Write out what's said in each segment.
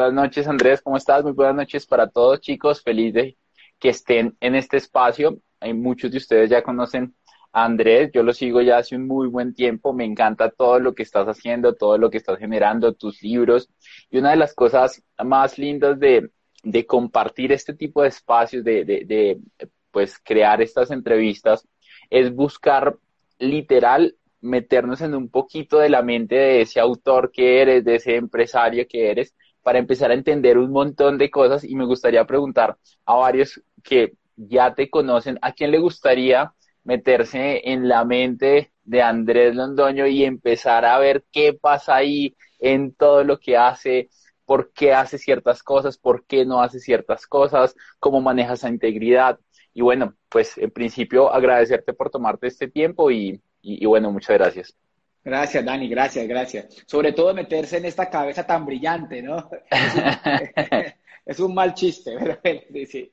Buenas noches, Andrés, ¿cómo estás? Muy buenas noches para todos, chicos. Feliz de que estén en este espacio. Hay muchos de ustedes ya conocen a Andrés, yo lo sigo ya hace un muy buen tiempo, me encanta todo lo que estás haciendo, todo lo que estás generando, tus libros. Y una de las cosas más lindas de, de compartir este tipo de espacios, de, de, de pues crear estas entrevistas, es buscar literal meternos en un poquito de la mente de ese autor que eres, de ese empresario que eres, para empezar a entender un montón de cosas y me gustaría preguntar a varios que ya te conocen, ¿a quién le gustaría meterse en la mente de Andrés Londoño y empezar a ver qué pasa ahí en todo lo que hace, por qué hace ciertas cosas, por qué no hace ciertas cosas, cómo maneja esa integridad? Y bueno, pues en principio agradecerte por tomarte este tiempo y, y, bueno, muchas gracias. Gracias, Dani, gracias, gracias. Sobre todo meterse en esta cabeza tan brillante, ¿no? Es un, mal chiste, pero sí.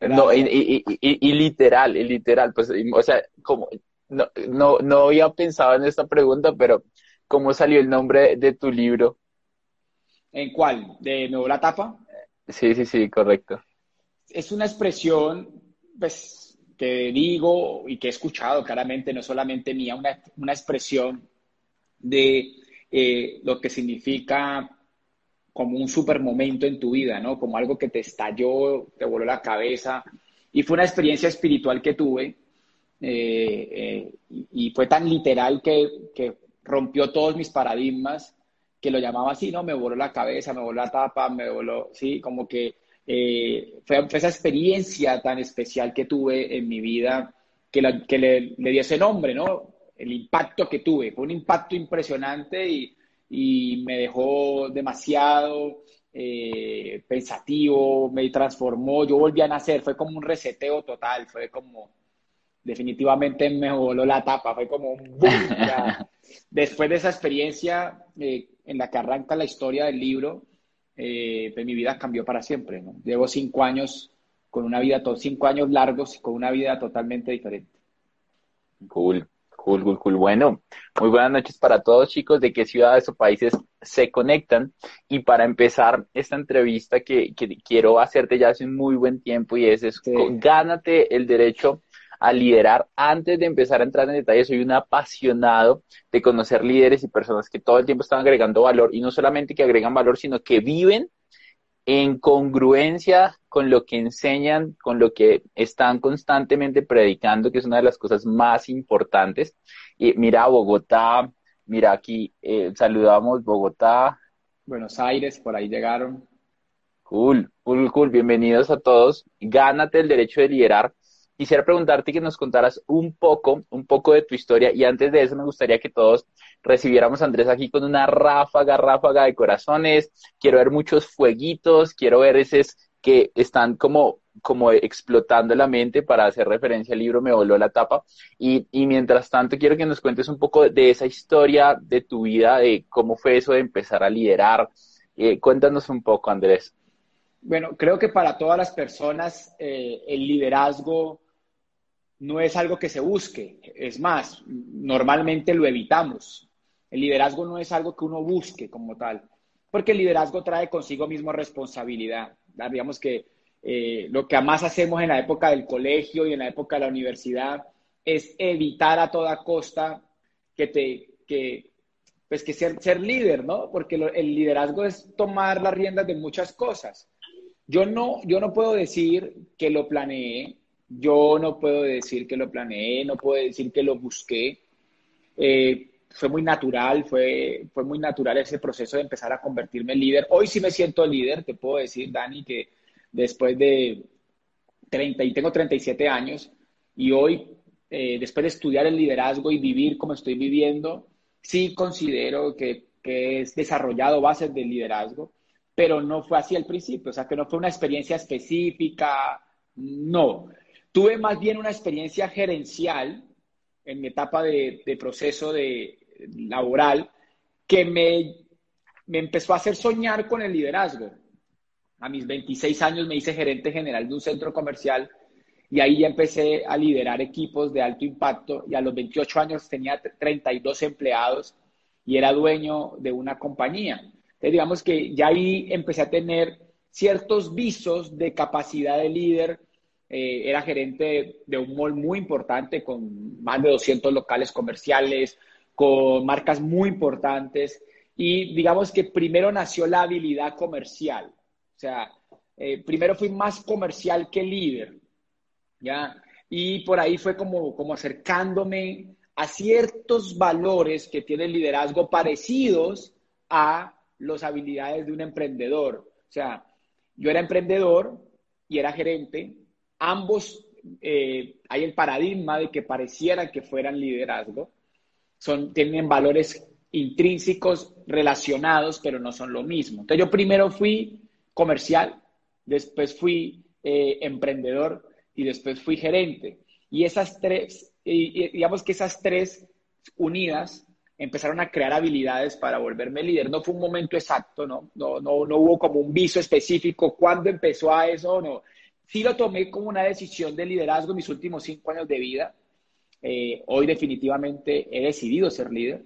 No, y, y, y, literal, y literal, pues, o sea, como, no, no, no había pensado en esta pregunta, pero ¿cómo salió el nombre de tu libro? ¿En cuál? ¿De nuevo la tapa? Sí, sí, sí, correcto. Es una expresión, pues, que digo y que he escuchado claramente, no solamente mía, una, una expresión de eh, lo que significa como un super momento en tu vida, ¿no? Como algo que te estalló, te voló la cabeza. Y fue una experiencia espiritual que tuve eh, eh, y, fue tan literal que, que, rompió todos mis paradigmas que lo llamaba así, ¿no? Me voló la cabeza, me voló la tapa, me voló, sí, como que eh, fue, esa experiencia tan especial que tuve en mi vida que, que le, le, dio ese nombre, ¿no? El impacto que tuve. Fue un impacto impresionante y, y me dejó demasiado eh, pensativo, me transformó, yo volví a nacer, fue como un reseteo total, fue como, definitivamente me voló la tapa, fue como un boom. Después de esa experiencia eh, en la que arranca la historia del libro, eh, pues mi vida cambió para siempre. ¿no? Llevo cinco años con una vida, cinco años largos, con una vida totalmente diferente. Cool, cool, cool, cool. Bueno, muy buenas noches para todos chicos. ¿De qué ciudades o países se conectan? Y para empezar esta entrevista que, que quiero hacerte ya hace un muy buen tiempo y es, es gánate el derecho a liderar. Antes de empezar a entrar en detalle, soy un apasionado de conocer líderes y personas que todo el tiempo están agregando valor y no solamente que agregan valor, sino que viven en congruencia con lo que enseñan, con lo que están constantemente predicando, que es una de las cosas más importantes. Y mira Bogotá, mira aquí, eh, saludamos Bogotá. Buenos Aires, por ahí llegaron. Cool, cool, cool. Bienvenidos a todos. Gánate el derecho de liderar quisiera preguntarte que nos contaras un poco, un poco de tu historia y antes de eso me gustaría que todos recibiéramos a Andrés aquí con una ráfaga, ráfaga de corazones. Quiero ver muchos fueguitos, quiero ver esos que están como, como explotando la mente para hacer referencia al libro Me voló la tapa. Y, y mientras tanto quiero que nos cuentes un poco de esa historia de tu vida, de cómo fue eso de empezar a liderar. Eh, cuéntanos un poco, Andrés. Bueno, creo que para todas las personas eh, el liderazgo no es algo que se busque. Es más, normalmente lo evitamos. El liderazgo no es algo que uno busque como tal, porque el liderazgo trae consigo mismo responsabilidad. Digamos que eh, lo que más hacemos en la época del colegio y en la época de la universidad es evitar a toda costa que te, que, pues que ser, ser líder, ¿no? Porque el liderazgo es tomar las riendas de muchas cosas. Yo no, yo no puedo decir que lo planeé, yo no puedo decir que lo planeé, no puedo decir que lo busqué. Eh, fue muy natural, fue, fue muy natural ese proceso de empezar a convertirme en líder. Hoy sí me siento líder, te puedo decir, Dani, que después de 30, y tengo 37 años, y hoy, eh, después de estudiar el liderazgo y vivir como estoy viviendo, sí considero que, que es desarrollado bases del liderazgo, pero no fue así al principio, o sea, que no fue una experiencia específica, no. Tuve más bien una experiencia gerencial en mi etapa de, proceso de, laboral que me, me empezó a hacer soñar con el liderazgo. A mis 26 años me hice gerente general de un centro comercial y ahí ya empecé a liderar equipos de alto impacto y a los 28 años tenía 32 empleados y era dueño de una compañía. digamos que ya ahí empecé a tener ciertos visos de capacidad de líder. Eh, era gerente de un mall muy importante con más de 200 locales comerciales, con marcas muy importantes. Y digamos que primero nació la habilidad comercial. O sea, eh, primero fui más comercial que líder. ¿ya? Y por ahí fue como, como acercándome a ciertos valores que tiene el liderazgo parecidos a las habilidades de un emprendedor. O sea, yo era emprendedor y era gerente. Ambos, eh, hay el paradigma de que pareciera que fueran liderazgo. Son, tienen valores intrínsecos relacionados, pero no son lo mismo. Entonces yo primero fui comercial, después fui eh, emprendedor y después fui gerente. Y esas tres, digamos que esas tres unidas empezaron a crear habilidades para volverme líder. No fue un momento exacto, ¿no? No, no, no hubo como un viso específico. ¿Cuándo empezó a eso? No. Sí lo tomé como una decisión de liderazgo en mis últimos cinco años de vida. Eh, hoy definitivamente he decidido ser líder.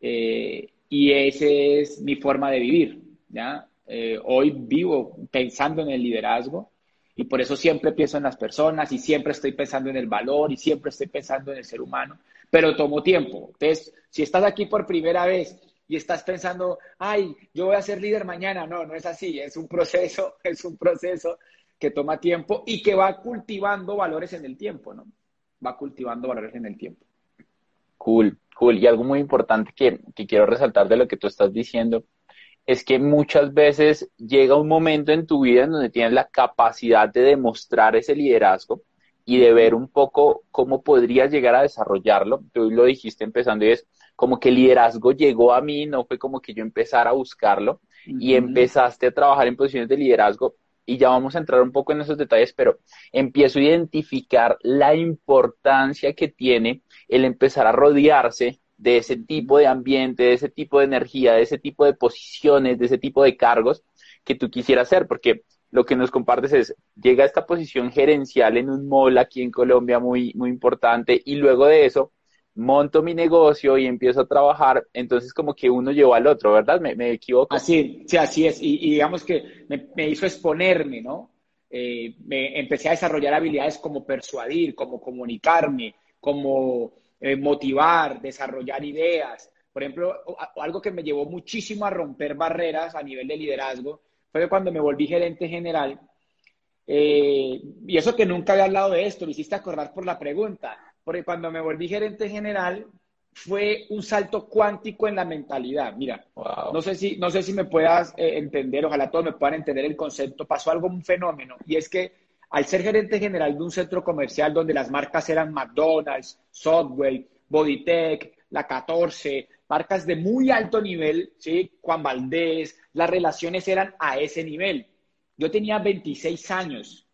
Eh, y esa es mi forma de vivir. ¿ya? Eh, hoy vivo pensando en el liderazgo y por eso siempre pienso en las personas y siempre estoy pensando en el valor y siempre estoy pensando en el ser humano, pero tomo tiempo. Entonces, si estás aquí por primera vez y estás pensando, ay, yo voy a ser líder mañana, no, no es así, es un proceso, es un proceso que toma tiempo y que va cultivando valores en el tiempo, ¿no? Va cultivando valores en el tiempo. Cool. Cool. Y algo muy importante que, quiero resaltar de lo que tú estás diciendo es que muchas veces llega un momento en tu vida en donde tienes la capacidad de demostrar ese liderazgo y de ver un poco cómo podrías llegar a desarrollarlo. Tú lo dijiste empezando y es como que el liderazgo llegó a mí, no fue como que yo empezara a buscarlo y empezaste a trabajar en posiciones de liderazgo y ya vamos a entrar un poco en esos detalles, pero empiezo a identificar la importancia que tiene el empezar a rodearse de ese tipo de ambiente, de ese tipo de energía, de ese tipo de posiciones, de ese tipo de cargos que tú quisieras hacer, porque lo que nos compartes es, llega a esta posición gerencial en un mall aquí en Colombia muy, muy importante y luego de eso monto mi negocio y empiezo a trabajar, entonces como que uno llevó al otro, ¿verdad? ¿Me, equivoco? Así, sí, así es. Y, digamos que me, hizo exponerme, ¿no? Eh, me empecé a desarrollar habilidades como persuadir, como comunicarme, como eh, motivar, desarrollar ideas. Por ejemplo, algo que me llevó muchísimo a romper barreras a nivel de liderazgo fue cuando me volví gerente general. Eh, y eso que nunca había hablado de esto, me hiciste acordar por la pregunta porque cuando me volví gerente general fue un salto cuántico en la mentalidad. Mira, no, sé si, no sé si me puedas eh, entender, ojalá todos me puedan entender el concepto. Pasó algo, un fenómeno, y es que al ser gerente general de un centro comercial donde las marcas eran McDonald's, Subway, Bodytech, La 14, marcas de muy alto nivel, ¿sí? Juan Valdés, las relaciones eran a ese nivel. Yo tenía 26 años,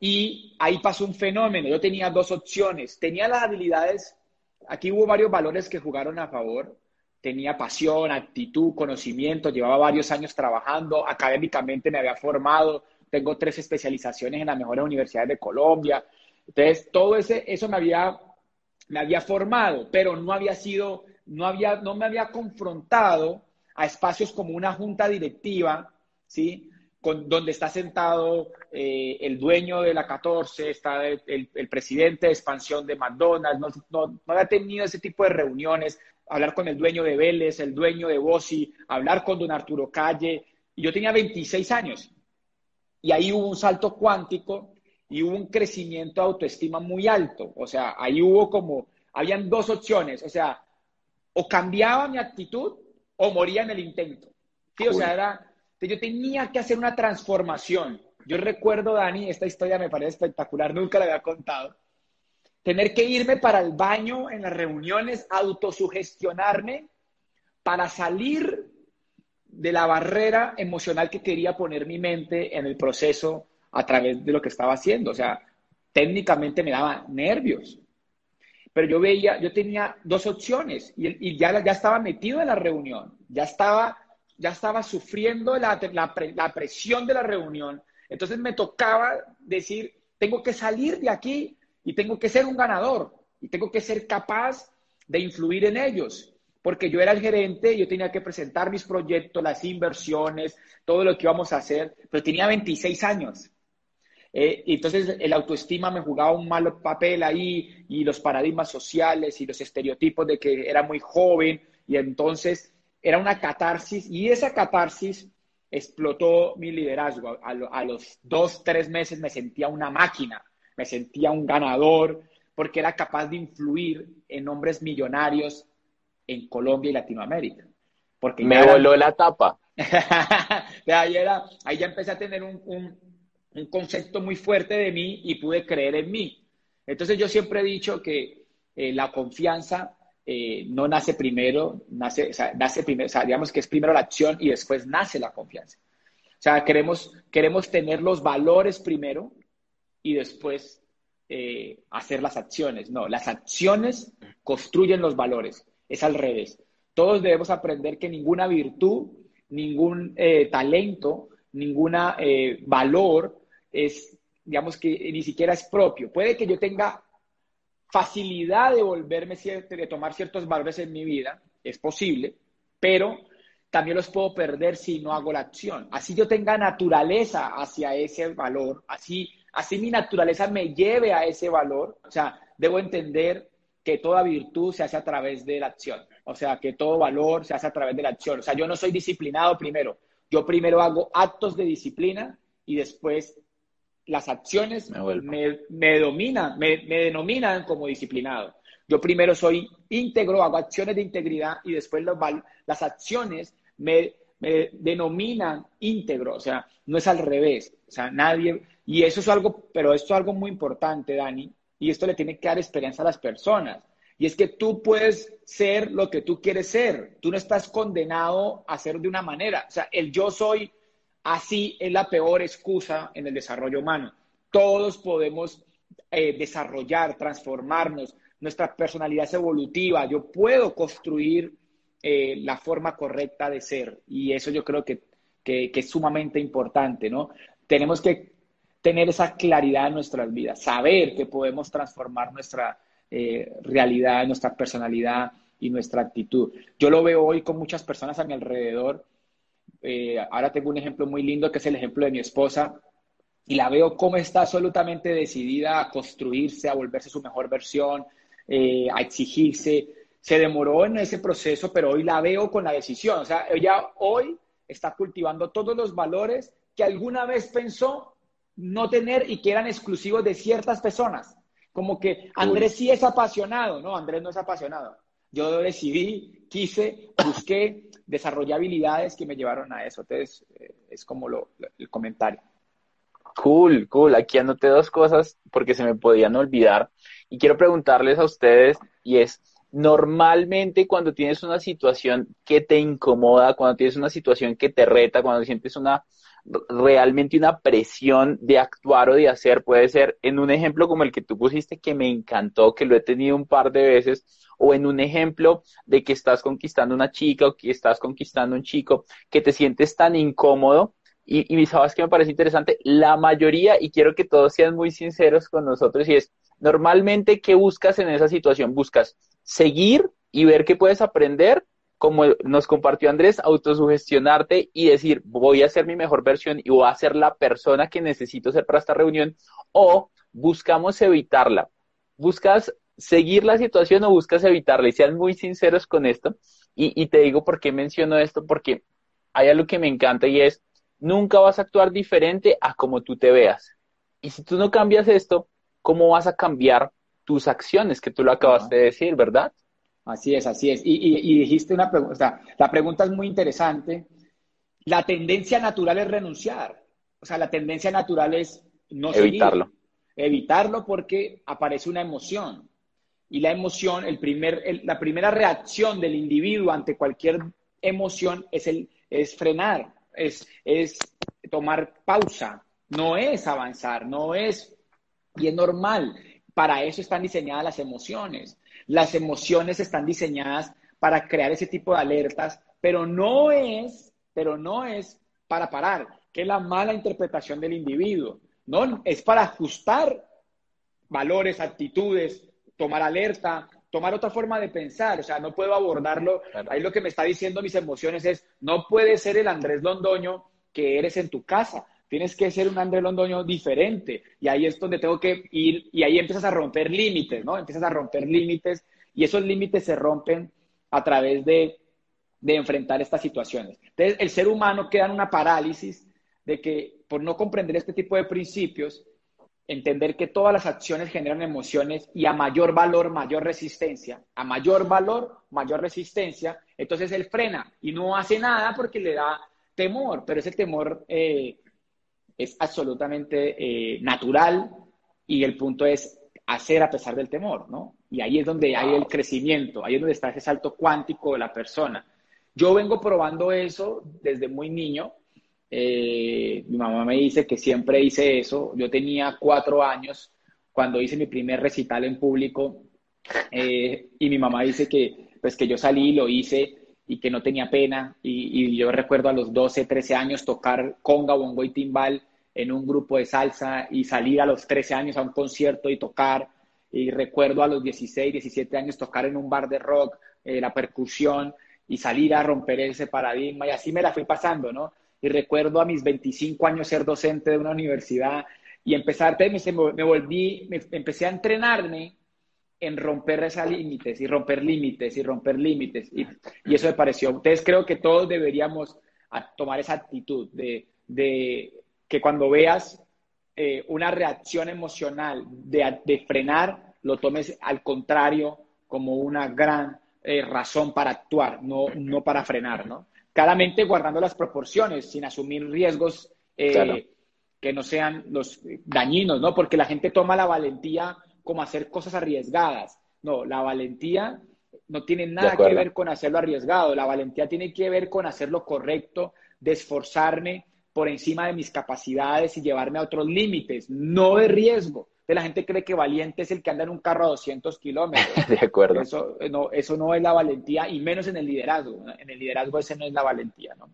y ahí pasó un fenómeno. Yo tenía dos opciones. Tenía las habilidades, aquí hubo varios valores que jugaron a favor. Tenía pasión, actitud, conocimiento, llevaba varios años trabajando, académicamente me había formado, tengo tres especializaciones en las mejores universidades de Colombia. Entonces, todo ese, eso me había, me había formado, pero no había sido, no, había, no me había confrontado a espacios como una junta directiva, ¿sí? Donde está sentado eh, el dueño de la 14, está el, presidente de expansión de McDonald's, no, no, había tenido ese tipo de reuniones, hablar con el dueño de Vélez, el dueño de Bossi, hablar con don Arturo Calle, y yo tenía 26 años. Y ahí hubo un salto cuántico y hubo un crecimiento de autoestima muy alto. O sea, ahí hubo como, habían dos opciones, o sea, o cambiaba mi actitud o moría en el intento. Sí, o sea, era yo tenía que hacer una transformación. Yo recuerdo, Dani, esta historia me parece espectacular, nunca la había contado. Tener que irme para el baño en las reuniones, autosugestionarme para salir de la barrera emocional que quería poner mi mente en el proceso a través de lo que estaba haciendo. O sea, técnicamente me daba nervios. Pero yo veía, yo tenía dos opciones y, y ya, ya estaba metido en la reunión, ya estaba ya estaba sufriendo la, la, presión de la reunión. Entonces me tocaba decir, tengo que salir de aquí y tengo que ser un ganador y tengo que ser capaz de influir en ellos. porque yo era el gerente, yo tenía que presentar mis proyectos, las inversiones, todo lo que íbamos a hacer, pero tenía 26 años. Eh, entonces el autoestima me jugaba un malo papel ahí y los paradigmas sociales y los estereotipos de que era muy joven y entonces era una catarsis y esa catarsis explotó mi liderazgo. A, los dos, tres meses me sentía una máquina, me sentía un ganador porque era capaz de influir en hombres millonarios en Colombia y Latinoamérica. Porque me voló la tapa. ahí, era, ahí ya empecé a tener un, un, concepto muy fuerte de mí y pude creer en mí. Entonces yo siempre he dicho que eh, la confianza eh, no nace primero, nace, nace primero, digamos que es primero la acción y después nace la confianza. O sea, queremos, queremos tener los valores primero y después eh, hacer las acciones. No, las acciones construyen los valores. Es al revés. Todos debemos aprender que ninguna virtud, ningún eh, talento, ningún valor es, digamos que ni siquiera es propio. Puede que yo tenga facilidad de volverme, de tomar ciertos valores en mi vida, es posible, pero también los puedo perder si no hago la acción. Así yo tenga naturaleza hacia ese valor, así, así mi naturaleza me lleve a ese valor, o sea, debo entender que toda virtud se hace a través de la acción, o sea, que todo valor se hace a través de la acción. O sea, yo no soy disciplinado primero, yo primero hago actos de disciplina y después las acciones me, dominan, me, denominan como disciplinado. Yo primero soy íntegro, hago acciones de integridad y después las acciones me, denominan íntegro. O sea, no es al revés. O sea, nadie. Y eso es algo, pero esto es algo muy importante, Dani, y esto le tiene que dar experiencia a las personas. Y es que tú puedes ser lo que tú quieres ser. Tú no estás condenado a ser de una manera. O sea, el yo soy Así es la peor excusa en el desarrollo humano. Todos podemos eh, desarrollar, transformarnos, nuestra personalidad es evolutiva, yo puedo construir eh, la forma correcta de ser y eso yo creo que, es sumamente importante, ¿no? Tenemos que tener esa claridad en nuestras vidas, saber que podemos transformar nuestra eh, realidad, nuestra personalidad y nuestra actitud. Yo lo veo hoy con muchas personas a mi alrededor eh, ahora tengo un ejemplo muy lindo que es el ejemplo de mi esposa y la veo cómo está absolutamente decidida a construirse, a volverse su mejor versión, eh, a exigirse. Se demoró en ese proceso, pero hoy la veo con la decisión. O sea, ella hoy está cultivando todos los valores que alguna vez pensó no tener y que eran exclusivos de ciertas personas. Como que Andrés sí es apasionado, no, Andrés no es apasionado. Yo decidí, quise, busqué, desarrollé habilidades que me llevaron a eso. Entonces, eh, es como lo, el comentario. Cool, cool. Aquí anoté dos cosas porque se me podían olvidar. Y quiero preguntarles a ustedes, y es, normalmente cuando tienes una situación que te incomoda, cuando tienes una situación que te reta, cuando sientes una realmente una presión de actuar o de hacer, puede ser en un ejemplo como el que tú pusiste que me encantó, que lo he tenido un par de veces, o en un ejemplo de que estás conquistando una chica o que estás conquistando un chico, que te sientes tan incómodo. Y, y sabes que me parece interesante, la mayoría, y quiero que todos sean muy sinceros con nosotros, y es, normalmente, ¿qué buscas en esa situación? Buscas seguir y ver qué puedes aprender, como nos compartió Andrés, autosugestionarte y decir, voy a ser mi mejor versión y voy a ser la persona que necesito ser para esta reunión, o buscamos evitarla. Buscas seguir la situación o buscas evitarla y sean muy sinceros con esto. Y, te digo por qué menciono esto, porque hay algo que me encanta y es, nunca vas a actuar diferente a como tú te veas. Y si tú no cambias esto, ¿cómo vas a cambiar tus acciones? Que tú lo acabas de decir, ¿verdad? Así es, así es. Y, dijiste una pregunta, la pregunta es muy interesante. La tendencia natural es renunciar. O sea, la tendencia natural es no evitarlo. Evitarlo porque aparece una emoción y la emoción, el primer, la primera reacción del individuo ante cualquier emoción es, el, es frenar, es, es tomar pausa, no es avanzar, no es, y es normal. Para eso están diseñadas las emociones. Las emociones están diseñadas para crear ese tipo de alertas, pero no es, pero no es para parar, que es la mala interpretación del individuo. No, es para ajustar valores, actitudes, tomar alerta, tomar otra forma de pensar, o sea, no puedo abordarlo. Ahí lo que me está diciendo mis emociones es, no puedes ser el Andrés Londoño que eres en tu casa, tienes que ser un Andrés Londoño diferente. Y ahí es donde tengo que ir, y ahí empiezas a romper límites, ¿no? Empiezas a romper límites, y esos límites se rompen a través de, de enfrentar estas situaciones. Entonces, el ser humano queda en una parálisis de que por no comprender este tipo de principios, entender que todas las acciones generan emociones y a mayor valor, mayor resistencia, a mayor valor, mayor resistencia, entonces él frena y no hace nada porque le da temor, pero ese temor eh, es absolutamente eh, natural y el punto es hacer a pesar del temor, ¿no? Y ahí es donde hay el crecimiento, ahí es donde está ese salto cuántico de la persona. Yo vengo probando eso desde muy niño, eh, mi mamá me dice que siempre hice eso. Yo tenía cuatro años cuando hice mi primer recital en público eh, y mi mamá dice que, pues, que yo salí, lo hice y que no tenía pena. Y, yo recuerdo a los 12, 13 años tocar conga, bongo y timbal en un grupo de salsa y salir a los 13 años a un concierto y tocar. Y recuerdo a los 16, 17 años tocar en un bar de rock, eh, la percusión y salir a romper ese paradigma. Y así me la fui pasando, ¿no? y recuerdo a mis 25 años ser docente de una universidad y empezar, me, volví, me, empecé a entrenarme en romper esos límites y romper límites y romper límites y, eso me pareció. Entonces creo que todos deberíamos tomar esa actitud de, que cuando veas eh, una reacción emocional de, frenar, lo tomes al contrario como una gran eh, razón para actuar, no, no para frenar, ¿no? claramente guardando las proporciones, sin asumir riesgos eh, que no sean los dañinos, ¿no? Porque la gente toma la valentía como hacer cosas arriesgadas. No, la valentía no tiene nada que ver con hacerlo arriesgado. La valentía tiene que ver con hacer lo correcto, de esforzarme por encima de mis capacidades y llevarme a otros límites, no de riesgo la gente cree que valiente es el que anda en un carro a 200 kilómetros. De acuerdo. Eso no, eso no es la valentía, y menos en el liderazgo. En el liderazgo ese no es la valentía, ¿no?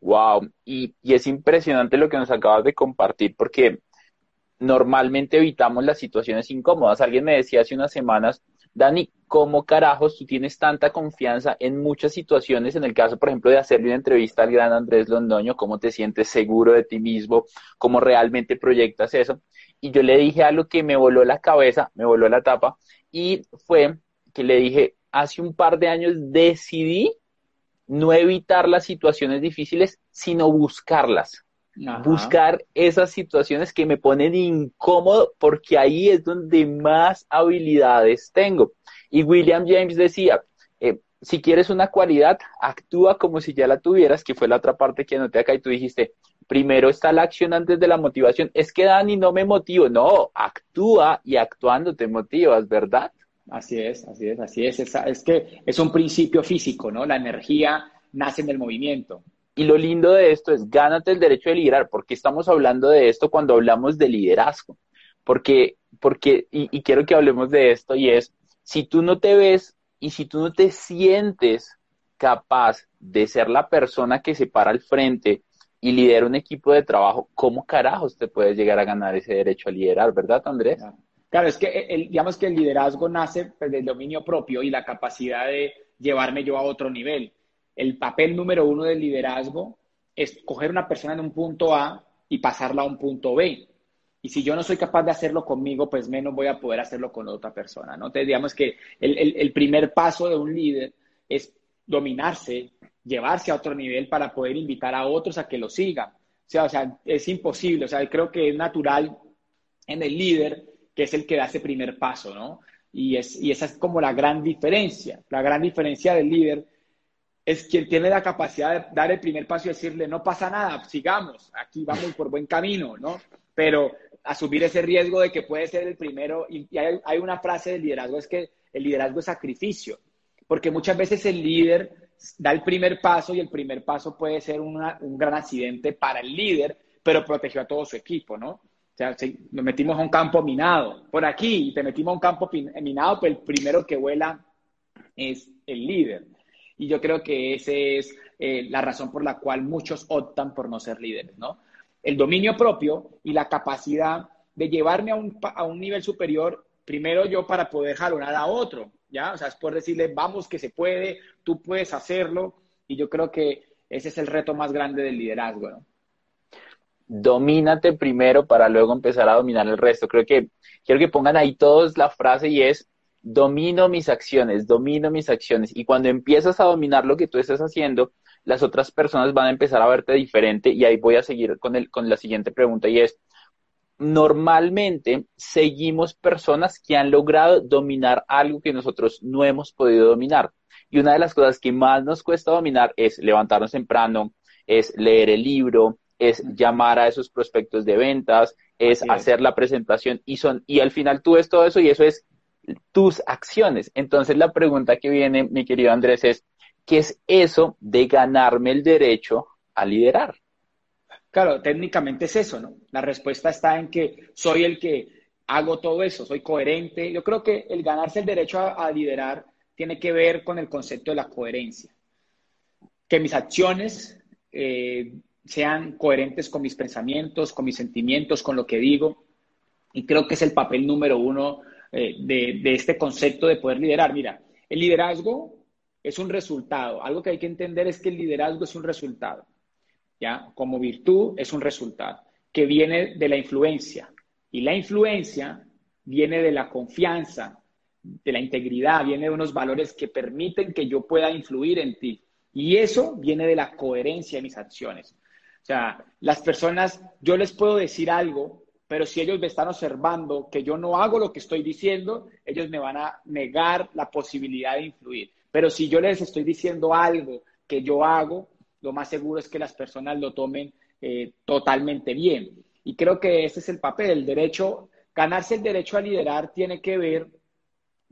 Wow, y, y es impresionante lo que nos acabas de compartir, porque normalmente evitamos las situaciones incómodas. Alguien me decía hace unas semanas, Dani, ¿cómo carajos tú tienes tanta confianza en muchas situaciones? En el caso, por ejemplo, de hacerle una entrevista al gran Andrés Londoño, ¿cómo te sientes seguro de ti mismo? ¿Cómo realmente proyectas eso? y yo le dije algo que me voló la cabeza, me voló la tapa, y fue que le dije, hace un par de años decidí no evitar las situaciones difíciles, sino buscarlas. Buscar esas situaciones que me ponen incómodo porque ahí es donde más habilidades tengo. Y William James decía, eh, si quieres una cualidad, actúa como si ya la tuvieras, que fue la otra parte que anoté acá y tú dijiste, primero está la acción antes de la motivación. Es que Dani no me motivo, no, actúa y actuando te motivas, ¿verdad? Así es, así es, así es. Es, que es un principio físico, ¿no? La energía nace en el movimiento. Y lo lindo de esto es gánate el derecho de liderar, porque estamos hablando de esto cuando hablamos de liderazgo. Porque, porque, y, quiero que hablemos de esto, y es, si tú no te ves y si tú no te sientes capaz de ser la persona que se para al frente y lidera un equipo de trabajo, ¿cómo carajos te puedes llegar a ganar ese derecho a liderar, verdad, Andrés? Claro, es que el, digamos que el liderazgo nace pues, del dominio propio y la capacidad de llevarme yo a otro nivel. El papel número uno del liderazgo es coger una persona en un punto A y pasarla a un punto B. Y si yo no soy capaz de hacerlo conmigo, pues menos voy a poder hacerlo con otra persona, ¿no? Entonces, digamos que el, el primer paso de un líder es dominarse, llevarse a otro nivel para poder invitar a otros a que lo sigan. O sea, o sea, es imposible, o sea, creo que es natural en el líder que es el que da ese primer paso, ¿no? Y, es, y esa es como la gran diferencia. La gran diferencia del líder es quien tiene la capacidad de dar el primer paso y decirle, no pasa nada, sigamos, aquí vamos por buen camino, ¿no? Pero asumir ese riesgo de que puede ser el primero, y, hay, hay, una frase del liderazgo, es que el liderazgo es sacrificio, porque muchas veces el líder da el primer paso y el primer paso puede ser un gran accidente para el líder, pero protegió a todo su equipo, ¿no? O sea, si nos metimos a un campo minado por aquí y te metimos a un campo minado, pues el primero que vuela es el líder. Y yo creo que esa es eh, la razón por la cual muchos optan por no ser líderes, ¿no? El dominio propio y la capacidad de llevarme a un, a un nivel superior, primero yo para poder jalonar a otro, ¿ya? O sea, es por decirle, vamos que se puede, tú puedes hacerlo, y yo creo que ese es el reto más grande del liderazgo, ¿no? Domínate primero para luego empezar a dominar el resto. Creo que quiero que pongan ahí todos la frase y es, domino mis acciones, domino mis acciones. Y cuando empiezas a dominar lo que tú estás haciendo, las otras personas van a empezar a verte diferente y ahí voy a seguir con, el, con la siguiente pregunta y es, normalmente seguimos personas que han logrado dominar algo que nosotros no hemos podido dominar. Y una de las cosas que más nos cuesta dominar es levantarnos temprano, es leer el libro, es llamar a esos prospectos de ventas, es hacer la presentación y son y al final tú ves todo eso y eso es tus acciones. Entonces la pregunta que viene, mi querido Andrés, es ¿qué es eso de ganarme el derecho a liderar? Claro, técnicamente es eso, ¿no? La respuesta está en que soy el que hago todo eso, soy coherente. Yo creo que el ganarse el derecho a, liderar tiene que ver con el concepto de la coherencia. Que mis acciones eh, sean coherentes con mis pensamientos, con mis sentimientos, con lo que digo. Y creo que es el papel número uno eh, de, de este concepto de poder liderar. Mira, el liderazgo es un resultado. Algo que hay que entender es que el liderazgo es un resultado. Como virtud es un resultado que viene de la influencia. Y la influencia viene de la confianza, de la integridad, viene de unos valores que permiten que yo pueda influir en ti. Y eso viene de la coherencia de mis acciones. O sea, las personas, yo les puedo decir algo, pero si ellos me están observando que yo no hago lo que estoy diciendo, ellos me van a negar la posibilidad de influir. Pero si yo les estoy diciendo algo que yo hago, lo más seguro es que las personas lo tomen eh, totalmente bien. Y creo que ese es el papel. El derecho, ganarse el derecho a liderar tiene que ver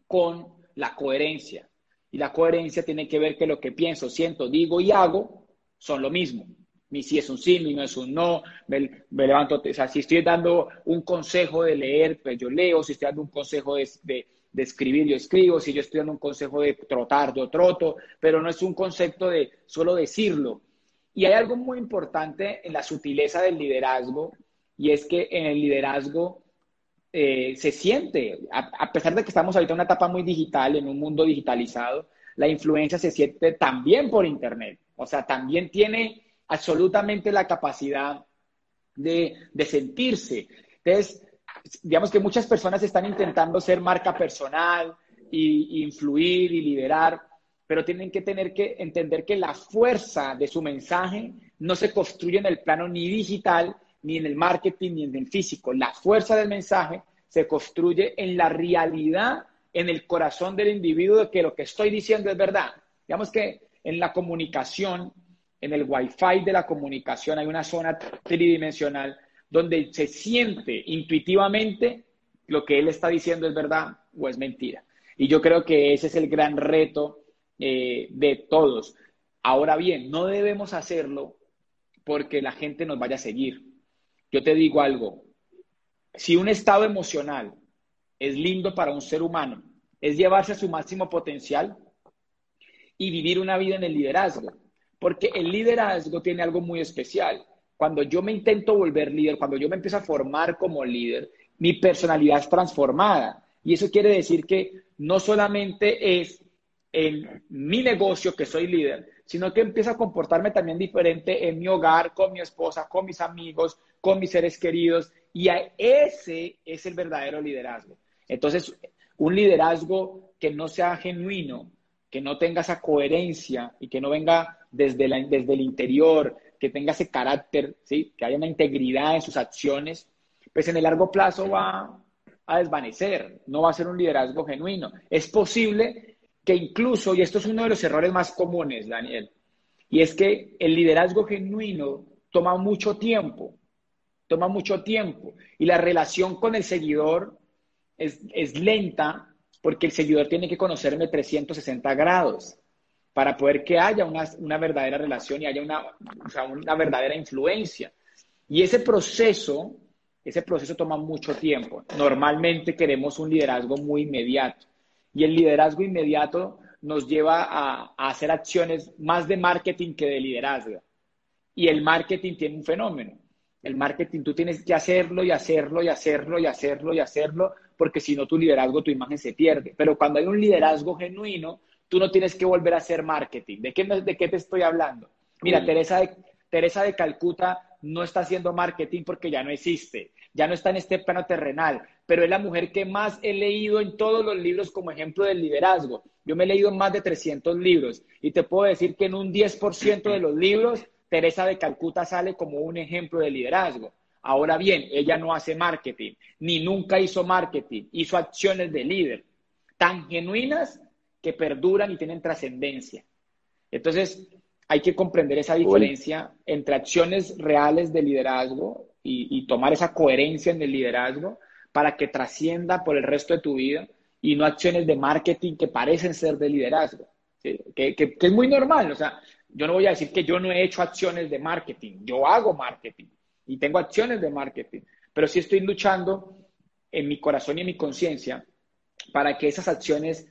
con la coherencia. Y la coherencia tiene que ver que lo que pienso, siento, digo y hago son lo mismo. Mi sí es un sí, mi no es un no, me, levanto, o sea, si estoy dando un consejo de leer, pues yo leo, si estoy dando un consejo de, de escribir, yo escribo, si yo estoy dando un consejo de trotar, yo troto, pero no es un concepto de solo decirlo. Y hay algo muy importante en la sutileza del liderazgo, y es que en el liderazgo eh, se siente, a, pesar de que estamos ahorita en una etapa muy digital, en un mundo digitalizado, la influencia se siente también por Internet. O sea, también tiene absolutamente la capacidad de, de sentirse. Entonces, digamos que muchas personas están intentando ser marca personal y, influir y liderar, pero tienen que tener que entender que la fuerza de su mensaje no se construye en el plano ni digital, ni en el marketing, ni en el físico. La fuerza del mensaje se construye en la realidad, en el corazón del individuo de que lo que estoy diciendo es verdad. Digamos que en la comunicación, en el wifi de la comunicación hay una zona tridimensional donde se siente intuitivamente lo que él está diciendo es verdad o es mentira. Y yo creo que ese es el gran reto eh, de todos. Ahora bien, no debemos hacerlo porque la gente nos vaya a seguir. Yo te digo algo, si un estado emocional es lindo para un ser humano, es llevarse a su máximo potencial y vivir una vida en el liderazgo, porque el liderazgo tiene algo muy especial cuando yo me intento volver líder, cuando yo me empiezo a formar como líder, mi personalidad es transformada. Y eso quiere decir que no solamente es en mi negocio que soy líder, sino que empiezo a comportarme también diferente en mi hogar, con mi esposa, con mis amigos, con mis seres queridos. Y ese es el verdadero liderazgo. Entonces, un liderazgo que no sea genuino, que no tenga esa coherencia y que no venga desde, la, desde el interior, que tenga ese carácter, ¿sí? que haya una integridad en sus acciones, pues en el largo plazo va a desvanecer, no va a ser un liderazgo genuino. Es posible que incluso, y esto es uno de los errores más comunes, Daniel, y es que el liderazgo genuino toma mucho tiempo, toma mucho tiempo, y la relación con el seguidor es, es lenta porque el seguidor tiene que conocerme 360 grados para poder que haya una, verdadera relación y haya una, una verdadera influencia. Y ese proceso, ese proceso toma mucho tiempo. Normalmente queremos un liderazgo muy inmediato. Y el liderazgo inmediato nos lleva a, a, hacer acciones más de marketing que de liderazgo. Y el marketing tiene un fenómeno. El marketing tú tienes que hacerlo y hacerlo y hacerlo y hacerlo y hacerlo porque si no tu liderazgo, tu imagen se pierde. Pero cuando hay un liderazgo genuino, tú no tienes que volver a hacer marketing. ¿De qué, de qué te estoy hablando? Mira, Teresa, de, Teresa de Calcuta no está haciendo marketing porque ya no existe, ya no está en este plano terrenal, pero es la mujer que más he leído en todos los libros como ejemplo del liderazgo. Yo me he leído más de 300 libros y te puedo decir que en un 10% de los libros, Teresa de Calcuta sale como un ejemplo de liderazgo. Ahora bien, ella no hace marketing, ni nunca hizo marketing, hizo acciones de líder, tan genuinas que perduran y tienen trascendencia. Entonces, hay que comprender esa diferencia entre acciones reales de liderazgo y, tomar esa coherencia en el liderazgo para que trascienda por el resto de tu vida y no acciones de marketing que parecen ser de liderazgo, que, que, es muy normal. O sea, yo no voy a decir que yo no he hecho acciones de marketing, yo hago marketing y tengo acciones de marketing, pero sí estoy luchando en mi corazón y en mi conciencia para que esas acciones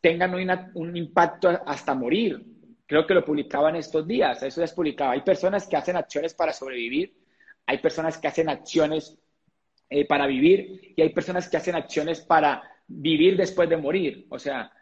tengan un impacto hasta morir. Creo que lo publicaban estos días, eso les publicaba. Hay personas que hacen acciones para sobrevivir, hay personas que hacen acciones eh, para vivir y hay personas que hacen acciones para vivir después de morir. O sea,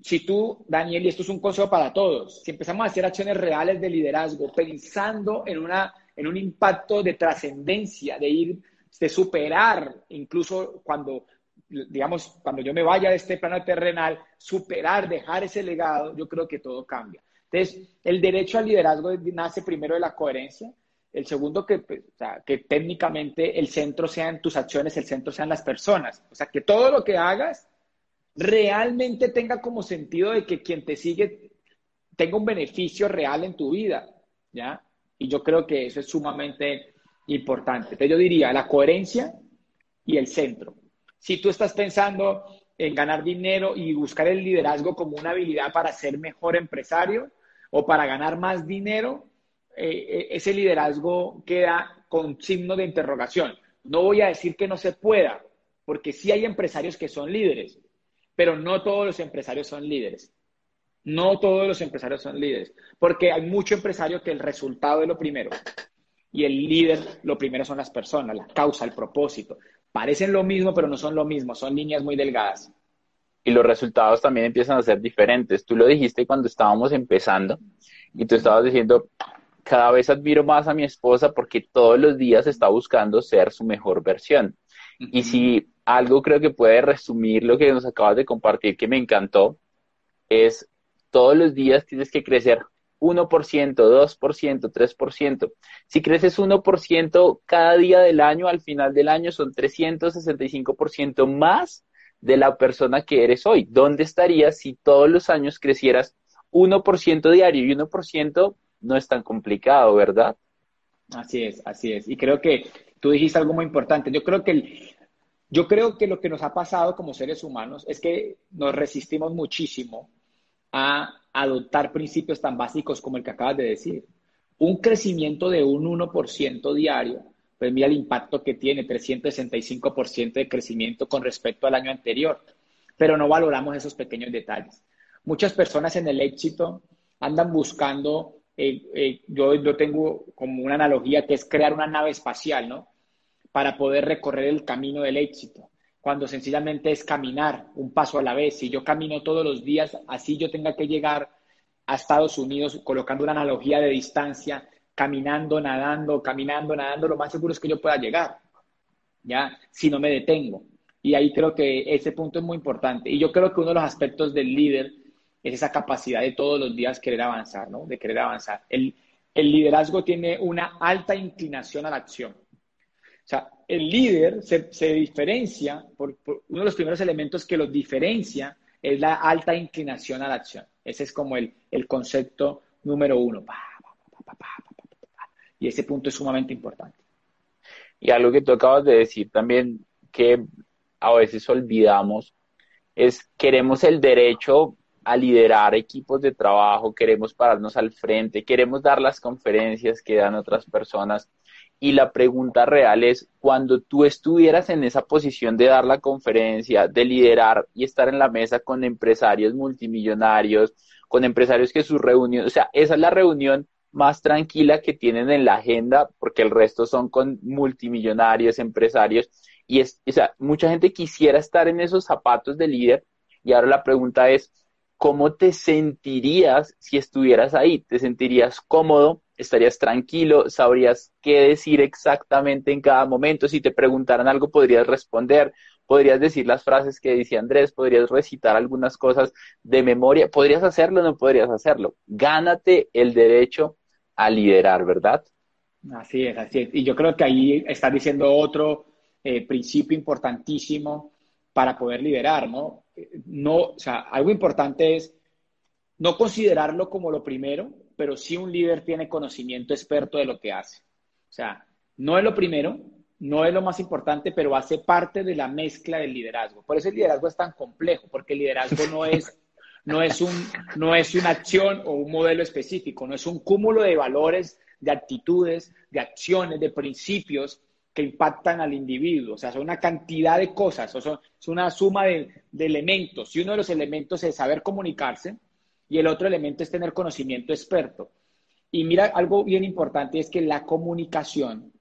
si tú, Daniel, y esto es un consejo para todos, si empezamos a hacer acciones reales de liderazgo, pensando en, una, en un impacto de trascendencia, de ir, de superar, incluso cuando digamos, cuando yo me vaya de este plano terrenal, superar, dejar ese legado, yo creo que todo cambia. Entonces, el derecho al liderazgo nace primero de la coherencia, el segundo que, pues, que técnicamente el centro sea en tus acciones, el centro sean las personas, o sea, que todo lo que hagas realmente tenga como sentido de que quien te sigue tenga un beneficio real en tu vida, ¿ya? Y yo creo que eso es sumamente importante. Entonces yo diría la coherencia y el centro. Si tú estás pensando en ganar dinero y buscar el liderazgo como una habilidad para ser mejor empresario o para ganar más dinero, eh, eh, ese liderazgo queda con signo de interrogación. No voy a decir que no se pueda, porque sí hay empresarios que son líderes, pero no todos los empresarios son líderes. No todos los empresarios son líderes, porque hay mucho empresario que el resultado es lo primero y el líder lo primero son las personas, la causa, el propósito. Parecen lo mismo, pero no son lo mismo, son líneas muy delgadas. Y los resultados también empiezan a ser diferentes. Tú lo dijiste cuando estábamos empezando y tú estabas diciendo, cada vez admiro más a mi esposa porque todos los días está buscando ser su mejor versión. Y si algo creo que puede resumir lo que nos acabas de compartir, que me encantó, es todos los días tienes que crecer 1%, 2%, 3%. Si creces 1% cada día del año, al final del año son 365% más de la persona que eres hoy. ¿Dónde estarías si todos los años crecieras 1% diario? Y 1% no es tan complicado, ¿verdad? Así es, así es. Y creo que tú dijiste algo muy importante. Yo creo que yo creo que lo que nos ha pasado como seres humanos es que nos resistimos muchísimo a adoptar principios tan básicos como el que acabas de decir. Un crecimiento de un 1% diario, pues mira el impacto que tiene, 365% de crecimiento con respecto al año anterior, pero no valoramos esos pequeños detalles. Muchas personas en el éxito andan buscando, eh, eh, yo, yo tengo como una analogía que es crear una nave espacial, ¿no? Para poder recorrer el camino del éxito cuando sencillamente es caminar un paso a la vez. Si yo camino todos los días, así yo tenga que llegar a Estados Unidos, colocando una analogía de distancia, caminando, nadando, caminando, nadando, lo más seguro es que yo pueda llegar, ¿ya? Si no me detengo. Y ahí creo que ese punto es muy importante. Y yo creo que uno de los aspectos del líder es esa capacidad de todos los días querer avanzar, ¿no? De querer avanzar. El, el liderazgo tiene una alta inclinación a la acción. O sea, el líder se, diferencia, por, uno de los primeros elementos que los diferencia es la alta inclinación a la acción. Ese es como el, concepto número uno. Y ese punto es sumamente importante. Y algo que tú acabas de decir también que a veces olvidamos es queremos el derecho a liderar equipos de trabajo, queremos pararnos al frente, queremos dar las conferencias que dan otras personas, y la pregunta real es, cuando tú estuvieras en esa posición de dar la conferencia, de liderar y estar en la mesa con empresarios multimillonarios, con empresarios que sus reuniones, o sea, esa es la reunión más tranquila que tienen en la agenda, porque el resto son con multimillonarios, empresarios, Y es, o sea, mucha gente quisiera estar en esos zapatos de líder y ahora la pregunta es, ¿cómo te sentirías si estuvieras ahí? ¿Te sentirías cómodo? ¿Estarías tranquilo? ¿Sabrías qué decir exactamente en cada momento? Si te preguntaran algo, podrías responder, podrías decir las frases que decía Andrés, podrías recitar algunas cosas de memoria, podrías hacerlo o no podrías hacerlo. Gánate el derecho a liderar, ¿verdad? Así es, así es. Y yo creo que ahí está diciendo otro eh, principio importantísimo para poder liderar, ¿no? No, o sea, algo importante es no considerarlo como lo primero, pero sí un líder tiene conocimiento experto de lo que hace. O sea, no es lo primero, no es lo más importante, pero hace parte de la mezcla del liderazgo. Por eso el liderazgo es tan complejo, porque el liderazgo no es, no es, un, no es una acción o un modelo específico, no es un cúmulo de valores de actitudes, de acciones, de principios que impactan al individuo. O sea, son una cantidad de cosas, o son, es una suma de, elementos. Y uno de los elementos es saber comunicarse y el otro elemento es tener conocimiento experto. Y mira, algo bien importante es que la comunicación,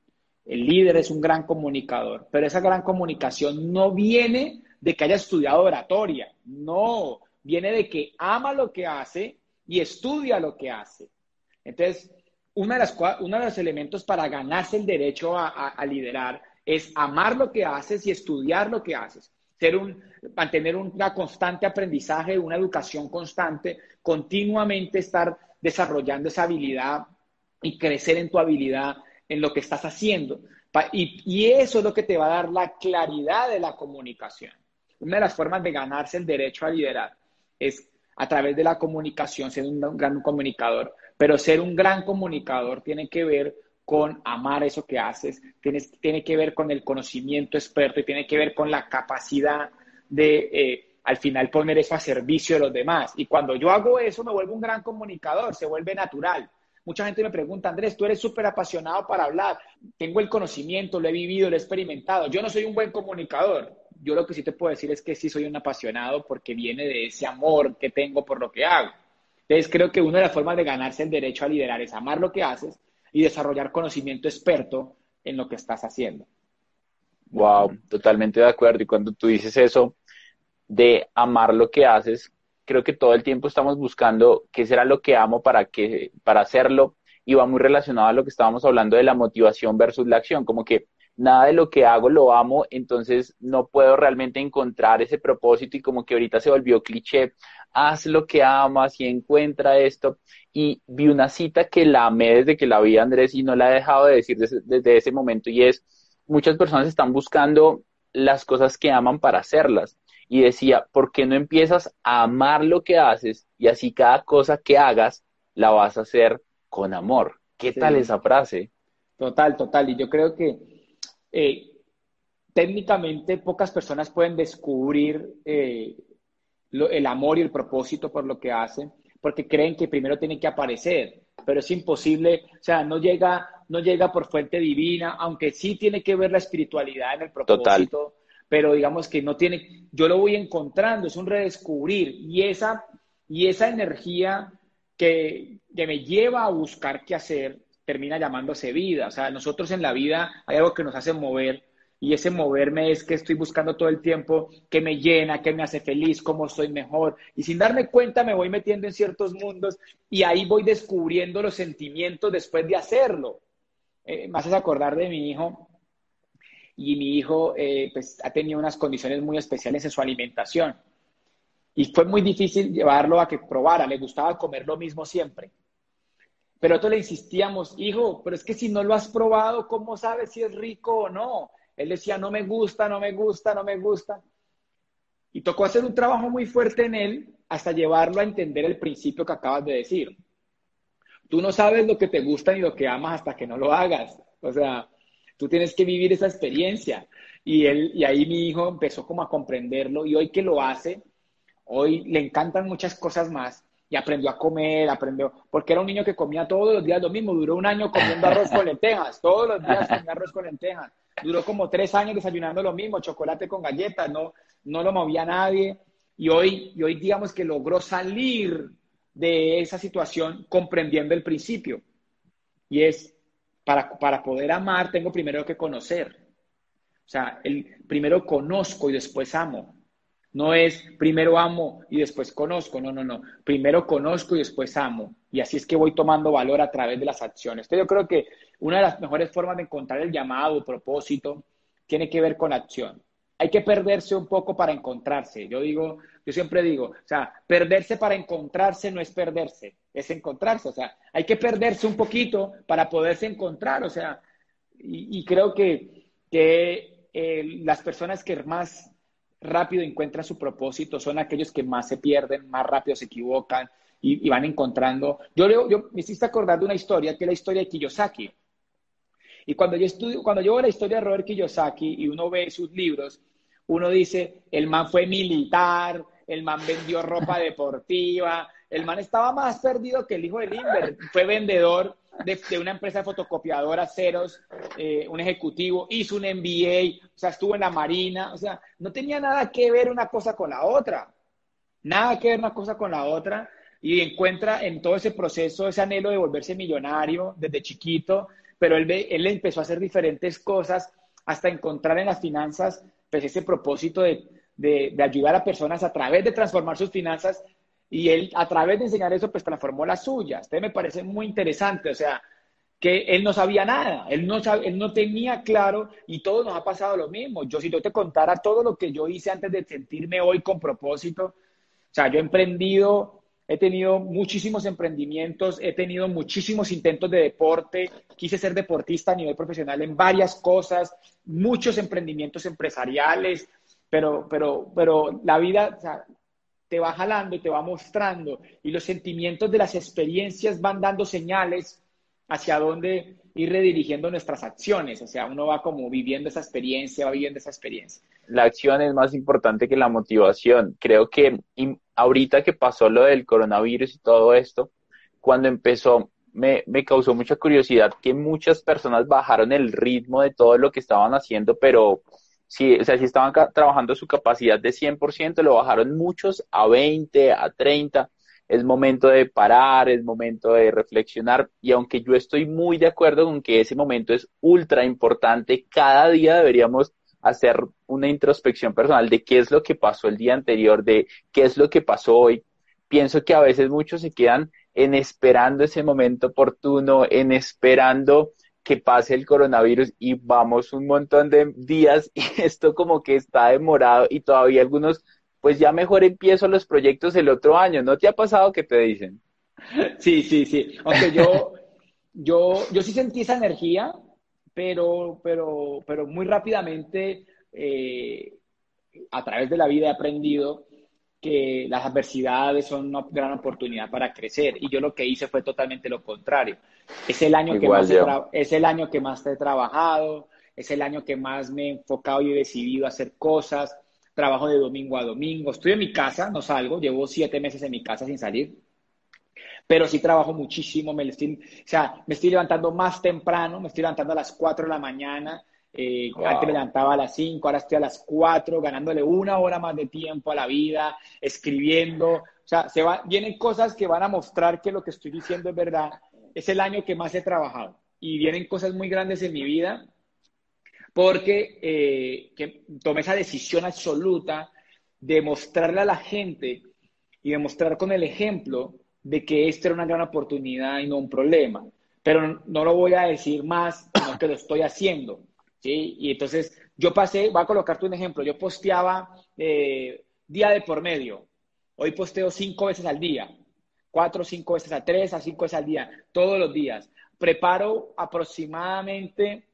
el líder es un gran comunicador, pero esa gran comunicación no viene de que haya estudiado oratoria, no, viene de que ama lo que hace y estudia lo que hace. Entonces, una de las, uno de los elementos para ganarse el derecho a, liderar es amar lo que haces y estudiar lo que haces. Ser un, mantener un constante aprendizaje, una educación constante, continuamente estar desarrollando esa habilidad y crecer en tu habilidad, en lo que estás haciendo. Y, eso es lo que te va a dar la claridad de la comunicación. Una de las formas de ganarse el derecho a liderar es a través de la comunicación, ser un gran comunicador. Pero ser un gran comunicador tiene que ver con amar eso que haces, tiene, tiene que ver con el conocimiento experto y tiene que ver con la capacidad de eh, al final poner eso a servicio de los demás. Y cuando yo hago eso me vuelvo un gran comunicador, se vuelve natural. Mucha gente me pregunta, Andrés, tú eres súper apasionado para hablar, tengo el conocimiento, lo he vivido, lo he experimentado. Yo no soy un buen comunicador. Yo lo que sí te puedo decir es que sí soy un apasionado porque viene de ese amor que tengo por lo que hago. Entonces creo que una de las formas de ganarse el derecho a liderar es amar lo que haces y desarrollar conocimiento experto en lo que estás haciendo. Wow, totalmente de acuerdo. Y cuando tú dices eso de amar lo que haces, creo que todo el tiempo estamos buscando qué será lo que amo para que para hacerlo y va muy relacionado a lo que estábamos hablando de la motivación versus la acción, como que nada de lo que hago lo amo, entonces no puedo realmente encontrar ese propósito y como que ahorita se volvió cliché, haz lo que amas y encuentra esto. Y vi una cita que la amé desde que la vi Andrés y no la he dejado de decir desde, desde ese momento y es, muchas personas están buscando las cosas que aman para hacerlas. Y decía, ¿por qué no empiezas a amar lo que haces y así cada cosa que hagas la vas a hacer con amor? ¿Qué tal esa frase? Total, total. Y yo creo que eh, técnicamente pocas personas pueden descubrir eh, el amor y el propósito por lo que hacen, porque creen que primero tiene que aparecer, pero es imposible, o sea, no llega, no llega por fuente divina, aunque sí tiene que ver la espiritualidad en el propósito, pero digamos que no tiene, yo lo voy encontrando, es un redescubrir, y esa, y esa energía que, que me lleva a buscar qué hacer, termina llamándose vida, o sea, nosotros en la vida hay algo que nos hace mover, y ese moverme es que estoy buscando todo el tiempo que me llena, que me hace feliz, cómo soy mejor. Y sin darme cuenta me voy metiendo en ciertos mundos y ahí voy descubriendo los sentimientos después de hacerlo. Eh, me haces acordar de mi hijo y mi hijo eh, pues, ha tenido unas condiciones muy especiales en su alimentación. Y fue muy difícil llevarlo a que probara, le gustaba comer lo mismo siempre. Pero nosotros le insistíamos, hijo, pero es que si no lo has probado, ¿cómo sabes si es rico o no? Él decía, no me gusta, no me gusta, no me gusta. Y tocó hacer un trabajo muy fuerte en él hasta llevarlo a entender el principio que acabas de decir. Tú no sabes lo que te gusta ni lo que amas hasta que no lo hagas. O sea, tú tienes que vivir esa experiencia. Y, él, y ahí mi hijo empezó como a comprenderlo y hoy que lo hace, hoy le encantan muchas cosas más y aprendió a comer, aprendió, porque era un niño que comía todos los días lo mismo, duró un año comiendo arroz con lentejas, todos los días comía arroz con lentejas. Duró como tres años desayunando lo mismo, chocolate con galletas, no, no lo movía nadie. Y hoy, y hoy digamos que logró salir de esa situación comprendiendo el principio. Y es, para, para poder amar, tengo primero que conocer. O sea, el primero conozco y después amo. No es primero amo y después conozco, no, no, no. Primero conozco y después amo. Y así es que voy tomando valor a través de las acciones. Entonces yo creo que una de las mejores formas de encontrar el llamado, propósito, tiene que ver con acción. Hay que perderse un poco para encontrarse. Yo digo, yo siempre digo, o sea, perderse para encontrarse no es perderse, es encontrarse. O sea, hay que perderse un poquito para poderse encontrar. O sea, y, creo que, que eh, las personas que más rápido encuentran su propósito, son aquellos que más se pierden, más rápido se equivocan y, van encontrando. Yo, yo me hiciste acordar de una historia, que es la historia de Kiyosaki. Y cuando yo estudio, cuando yo veo la historia de Robert Kiyosaki y uno ve sus libros, uno dice, el man fue militar, el man vendió ropa deportiva, el man estaba más perdido que el hijo de Limber, fue vendedor de, una empresa de fotocopiadora ceros, eh, un ejecutivo, hizo un MBA, o sea, estuvo en la Marina, o sea, no tenía nada que ver una cosa con la otra, nada que ver una cosa con la otra, y encuentra en todo ese proceso ese anhelo de volverse millonario desde chiquito, pero él, él empezó a hacer diferentes cosas hasta encontrar en las finanzas pues ese propósito de, de, de ayudar a personas a través de transformar sus finanzas y él, a través de enseñar eso, pues transformó las suyas. Este me parece muy interesante, o sea, que él no sabía nada, él no, él no tenía claro y todo nos ha pasado lo mismo. Yo si yo te contara todo lo que yo hice antes de sentirme hoy con propósito, o sea, yo he emprendido, he tenido muchísimos emprendimientos, he tenido muchísimos intentos de deporte, quise ser deportista a nivel profesional en varias cosas, muchos emprendimientos empresariales, pero, pero, pero la vida, o sea, te va jalando te va mostrando y los sentimientos de las experiencias van dando señales hacia dónde ir redirigiendo nuestras acciones. O sea, uno va como viviendo esa experiencia, va viviendo esa experiencia. La acción es más importante que la motivación. Creo que ahorita que pasó lo del coronavirus y todo esto, cuando empezó, me, me causó mucha curiosidad que muchas personas bajaron el ritmo de todo lo que estaban haciendo, pero si, o sea, si estaban trabajando su capacidad de 100%, lo bajaron muchos a 20, a 30. Es momento de parar, es momento de reflexionar. Y aunque yo estoy muy de acuerdo con que ese momento es ultra importante, cada día deberíamos hacer una introspección personal de qué es lo que pasó el día anterior, de qué es lo que pasó hoy. Pienso que a veces muchos se quedan en esperando ese momento oportuno, en esperando que pase el coronavirus y vamos un montón de días y esto como que está demorado y todavía algunos, pues ya mejor empiezo los proyectos el otro año. ¿No te ha pasado que te dicen? Sí, sí, sí. Aunque yo, yo, yo sí sentí esa energía, pero, pero, pero muy rápidamente eh, a través de la vida he aprendido que las adversidades son una gran oportunidad para crecer. Y yo lo que hice fue totalmente lo contrario. Es el año, que más, he es el año que más he trabajado, es el año que más me he enfocado y he decidido hacer cosas. Trabajo de domingo a domingo. Estoy en mi casa, no salgo, llevo siete meses en mi casa sin salir. Pero sí trabajo muchísimo, me estoy, o sea, me estoy levantando más temprano, me estoy levantando a las cuatro de la mañana, eh, Antes me levantaba a las 5, ahora estoy a las 4, ganándole una hora más de tiempo a la vida, escribiendo. O sea, se va, vienen cosas que van a mostrar que lo que estoy diciendo es verdad. Es el año que más he trabajado. Y vienen cosas muy grandes en mi vida porque eh, que tomé esa decisión absoluta de mostrarle a la gente y demostrar con el ejemplo de que esto era una gran oportunidad y no un problema. Pero no lo voy a decir más, sino que lo estoy haciendo. ¿sí? Y entonces yo pasé, voy a colocarte un ejemplo, yo posteaba eh, día de por medio, hoy posteo cinco veces al día, cuatro, cinco veces a tres, a cinco veces al día, todos los días. Preparo aproximadamente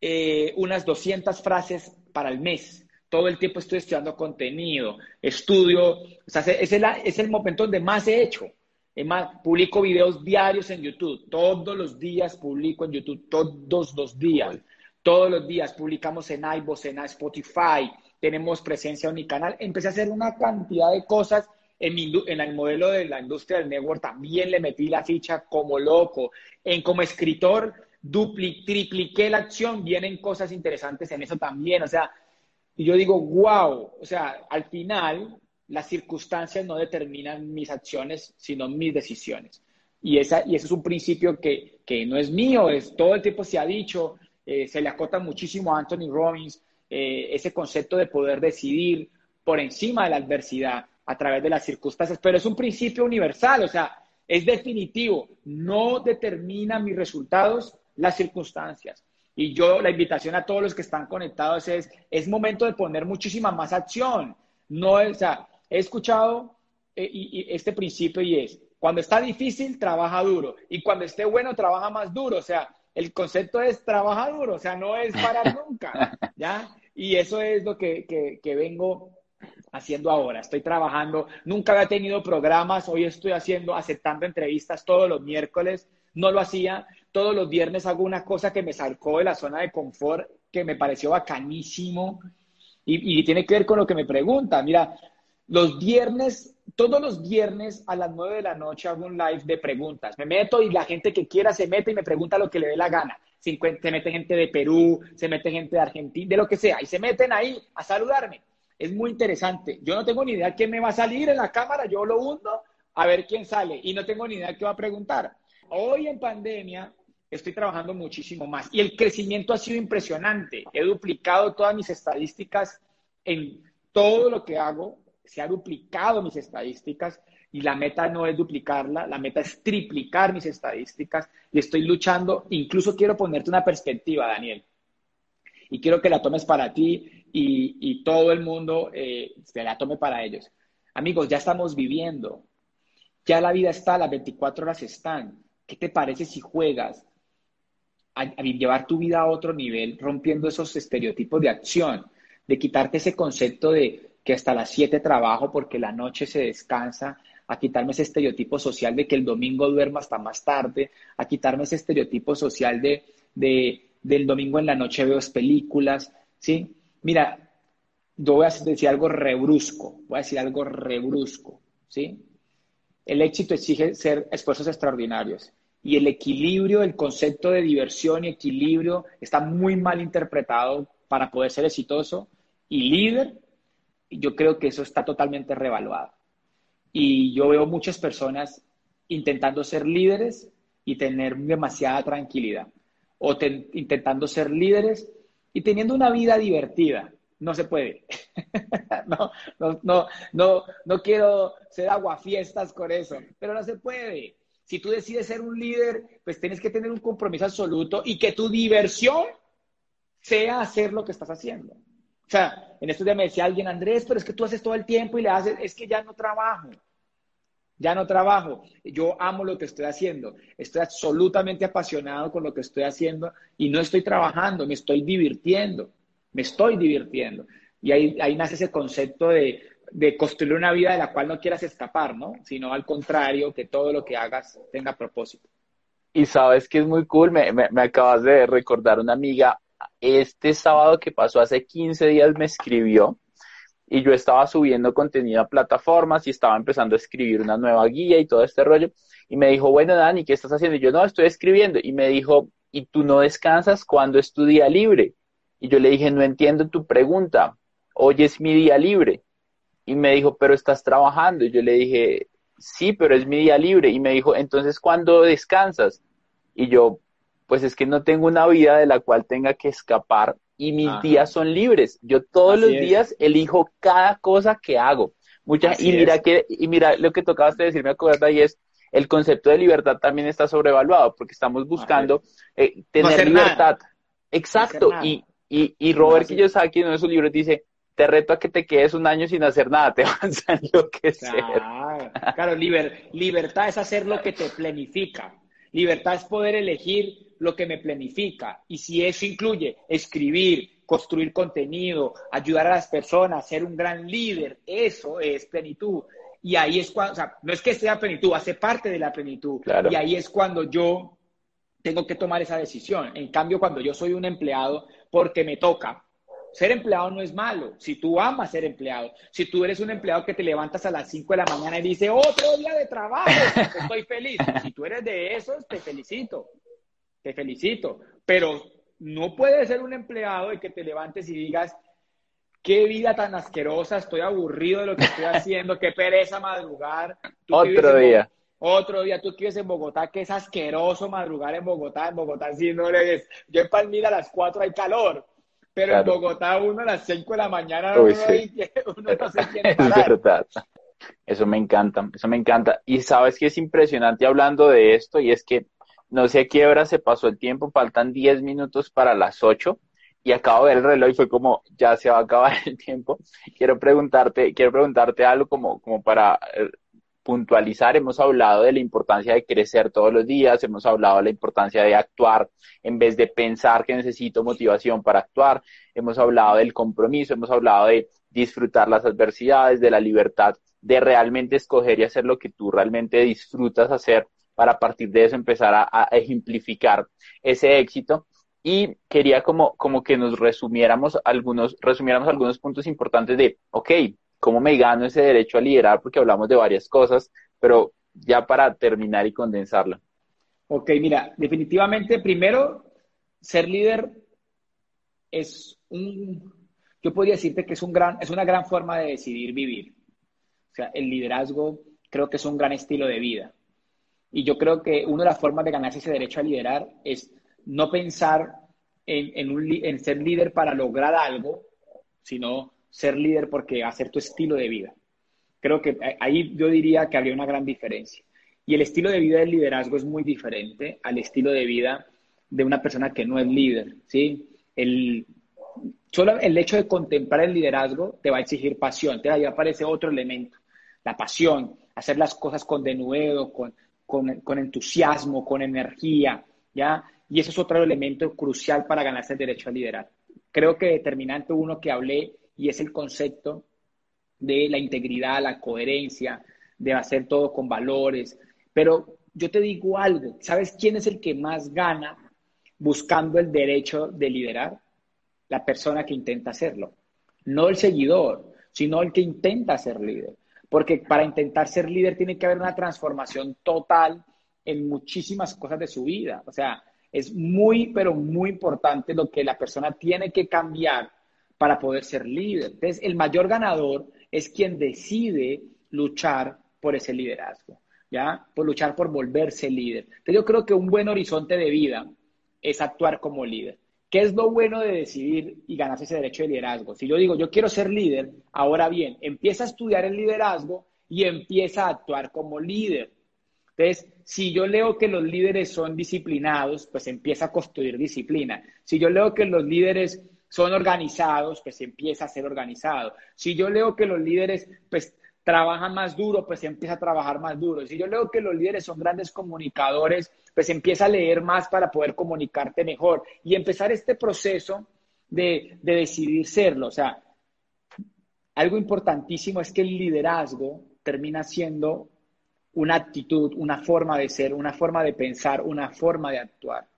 eh, unas 200 frases para el mes. Todo el tiempo estoy estudiando contenido, estudio, o sea, es el, es el momento donde más he hecho. Es más, publico videos diarios en YouTube. Todos los días publico en YouTube, todos los días. Todos los días publicamos en iVoox, en Spotify, tenemos presencia en mi canal. Empecé a hacer una cantidad de cosas en, en, el modelo de la industria del network también le metí la ficha como loco. En como escritor, dupli, tripliqué la acción, vienen cosas interesantes en eso también. O sea, y yo digo, wow, o sea, al final las circunstancias no determinan mis acciones, sino mis decisiones. Y, esa, y ese es un principio que, que no es mío, es todo el tiempo se ha dicho, eh, se le acota muchísimo a Anthony Robbins eh, ese concepto de poder decidir por encima de la adversidad a través de las circunstancias, pero es un principio universal, o sea, es definitivo, no determina mis resultados las circunstancias. Y yo, la invitación a todos los que están conectados es, es momento de poner muchísima más acción. No, o sea, he escuchado y este principio y es, cuando está difícil, trabaja duro. Y cuando esté bueno, trabaja más duro. O sea, el concepto es trabaja duro, o sea, no es parar nunca, ¿ya? Y eso es lo que, que, vengo haciendo ahora. Estoy trabajando, nunca había tenido programas, hoy estoy haciendo, aceptando entrevistas todos los miércoles, no lo hacía, todos los viernes hago una cosa que me sacó de la zona de confort, que me pareció bacanísimo y, tiene que ver con lo que me pregunta. Mira, los viernes todos los viernes a las 9 de la noche hago un live de preguntas. Me meto y la gente que quiera se mete y me pregunta lo que le dé la gana. Se mete gente de Perú, se mete gente de Argentina, de lo que sea, y se meten ahí a saludarme. Es muy interesante. Yo no tengo ni idea quién me va a salir en la cámara, yo lo hundo a ver quién sale y no tengo ni idea qué va a preguntar. Hoy en pandemia estoy trabajando muchísimo más y el crecimiento ha sido impresionante. He duplicado todas mis estadísticas en todo lo que hago se ha duplicado mis estadísticas y la meta no es duplicarla, la meta es triplicar mis estadísticas y estoy luchando, incluso quiero ponerte una perspectiva, Daniel, y quiero que la tomes para ti y, todo el mundo eh, se la tome para ellos. Amigos, ya estamos viviendo, ya la vida está, las 24 horas están. ¿Qué te parece si juegas a llevar tu vida a otro nivel, rompiendo esos estereotipos de acción, de quitarte ese concepto de que hasta las 7 trabajo porque la noche se descansa, a quitarme ese estereotipo social de que el domingo duermo hasta más tarde, a quitarme ese estereotipo social de, de del domingo en la noche veo películas, ¿sí? Mira, yo voy a decir algo rebrusco, voy a decir algo rebrusco, ¿sí? El éxito exige ser esfuerzos extraordinarios y el equilibrio, el concepto de diversión y equilibrio está muy mal interpretado para poder ser exitoso y líder yo creo que eso está totalmente revaluado. Y yo veo muchas personas intentando ser líderes y tener demasiada tranquilidad. O intentando ser líderes y teniendo una vida divertida. No se puede. no, no, no, no, no quiero ser aguafiestas con eso, pero no se puede. Si tú decides ser un líder, pues tienes que tener un compromiso absoluto y que tu diversión sea hacer lo que estás haciendo. O sea, en estos días me decía alguien, Andrés, pero es que tú haces todo el tiempo y le haces, es que ya no trabajo. Ya no trabajo. Yo amo lo que estoy haciendo. Estoy absolutamente apasionado con lo que estoy haciendo y no estoy trabajando, me estoy divirtiendo. Me estoy divirtiendo. Y ahí, ahí nace ese concepto de, de construir una vida de la cual no quieras escapar, ¿no? Sino al contrario, que todo lo que hagas tenga propósito. Y sabes que es muy cool, me, me, acabas de recordar una amiga este sábado que pasó hace 15 días me escribió y yo estaba subiendo contenido a plataformas y estaba empezando a escribir una nueva guía y todo este rollo. Y me dijo, bueno, Dani, ¿qué estás haciendo? Y yo, no, estoy escribiendo. Y me dijo, ¿y tú no descansas cuando es tu día libre? Y yo le dije, no entiendo tu pregunta. Hoy es mi día libre. Y me dijo, pero estás trabajando. Y yo le dije, sí, pero es mi día libre. Y me dijo, entonces, ¿cuándo descansas? Y yo, pues es que no tengo una vida de la cual tenga que escapar y mis días son libres. Yo todos los días elijo cada cosa que hago. Mucha, y mira que, y mira lo que tocabas de decir, me acuerdo ahí es el concepto de libertad también está sobrevaluado porque estamos buscando eh, tener libertad. Exacto. y, y, y Robert Kiyosaki en uno de sus libros dice, te reto a que te quedes un año sin hacer nada, te vas a enloquecer. Claro, claro libertad es hacer lo que te planifica. Libertad es poder elegir lo que me planifica. Y si eso incluye escribir, construir contenido, ayudar a las personas, ser un gran líder, eso es plenitud. Y ahí es cuando, o sea, no es que sea plenitud, hace parte de la plenitud. Y ahí es cuando yo tengo que tomar esa decisión. En cambio, cuando yo soy un empleado, porque me toca, ser empleado no es malo. Si tú amas ser empleado, si tú eres un empleado que te levantas a las 5 de la mañana y dices, otro día de trabajo, estoy feliz. Si tú eres de esos, te felicito te felicito, pero no puedes ser un empleado y que te levantes y digas, qué vida tan asquerosa, estoy aburrido de lo que estoy haciendo, qué pereza madrugar. Otro día. Otro día tú quieres en Bogotá, que es asqueroso madrugar en Bogotá. En Bogotá sí no le ves. Yo en Palmira a las 4 hay calor. Pero en Bogotá uno a las 5 de la mañana uno, uno, no se quiere parar. Es verdad. Eso me encanta, eso me encanta. Y sabes que es impresionante hablando de esto y es que no sé a qué hora se pasó el tiempo, faltan 10 minutos para las 8 y acabo de ver el reloj y fue como, ya se va a acabar el tiempo. Quiero preguntarte, quiero preguntarte algo como, como para eh, puntualizar. Hemos hablado de la importancia de crecer todos los días, hemos hablado de la importancia de actuar en vez de pensar que necesito motivación para actuar, hemos hablado del compromiso, hemos hablado de disfrutar las adversidades, de la libertad de realmente escoger y hacer lo que tú realmente disfrutas hacer para a partir de eso empezar a, ejemplificar ese éxito. Y quería como, como que nos resumiéramos algunos, resumiéramos algunos puntos importantes de, ok, ¿cómo me gano ese derecho a liderar? Porque hablamos de varias cosas, pero ya para terminar y condensarlo. Ok, mira, definitivamente primero, ser líder es un, yo podría decirte que es, un gran, es una gran forma de decidir vivir. O sea, el liderazgo creo que es un gran estilo de vida. Y yo creo que una de las formas de ganarse ese derecho a liderar es no pensar en, ser líder para lograr algo, sino ser líder porque va a ser tu estilo de vida. Creo que ahí yo diría que habría una gran diferencia. Y el estilo de vida del liderazgo es muy diferente al estilo de vida de una persona que no es líder, ¿sí? El, solo el hecho de contemplar el liderazgo te va a exigir pasión, te ahí aparece otro elemento, la pasión, hacer las cosas con denuedo, con, con, entusiasmo, con energía, ¿ya? Y eso es otro elemento crucial para ganarse el derecho a liderar. Creo que determinante uno que hablé y es el concepto de la integridad, la coherencia, de hacer todo con valores. Pero yo te digo algo, ¿sabes quién es el que más gana buscando el derecho de liderar? La persona que intenta hacerlo. No el seguidor, sino el que intenta ser líder porque para intentar ser líder tiene que haber una transformación total en muchísimas cosas de su vida. O sea, es muy, pero muy importante lo que la persona tiene que cambiar para poder ser líder. Entonces, el mayor ganador es quien decide luchar por ese liderazgo, ¿ya? Por luchar por volverse líder. Entonces, yo creo que un buen horizonte de vida es actuar como líder. ¿Qué es lo bueno de decidir y ganarse ese derecho de liderazgo? Si yo digo, yo quiero ser líder, ahora bien, empieza a estudiar el liderazgo y empieza a actuar como líder. Entonces, si yo leo que los líderes son disciplinados, pues empieza a construir disciplina. Si yo leo que los líderes son organizados, pues empieza a ser organizado. Si yo leo que los líderes, pues trabajan más duro, pues empieza a trabajar más duro. Si yo leo que los líderes son grandes comunicadores, pues empieza a leer más para poder comunicarte mejor y empezar este proceso de, decidir serlo. O sea, algo importantísimo es que el liderazgo termina siendo una actitud, una forma de ser, una forma de pensar, una forma de actuar,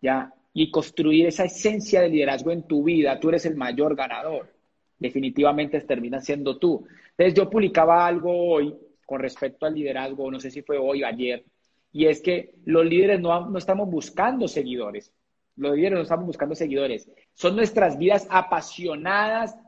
¿ya? Y construir esa esencia de liderazgo en tu vida, tú eres el mayor ganador. Definitivamente termina siendo tú. Entonces yo publicaba algo hoy con respecto al liderazgo, no sé si fue hoy o ayer, y es que los líderes no, no estamos buscando seguidores. Los líderes no estamos buscando seguidores. Son nuestras vidas apasionadas,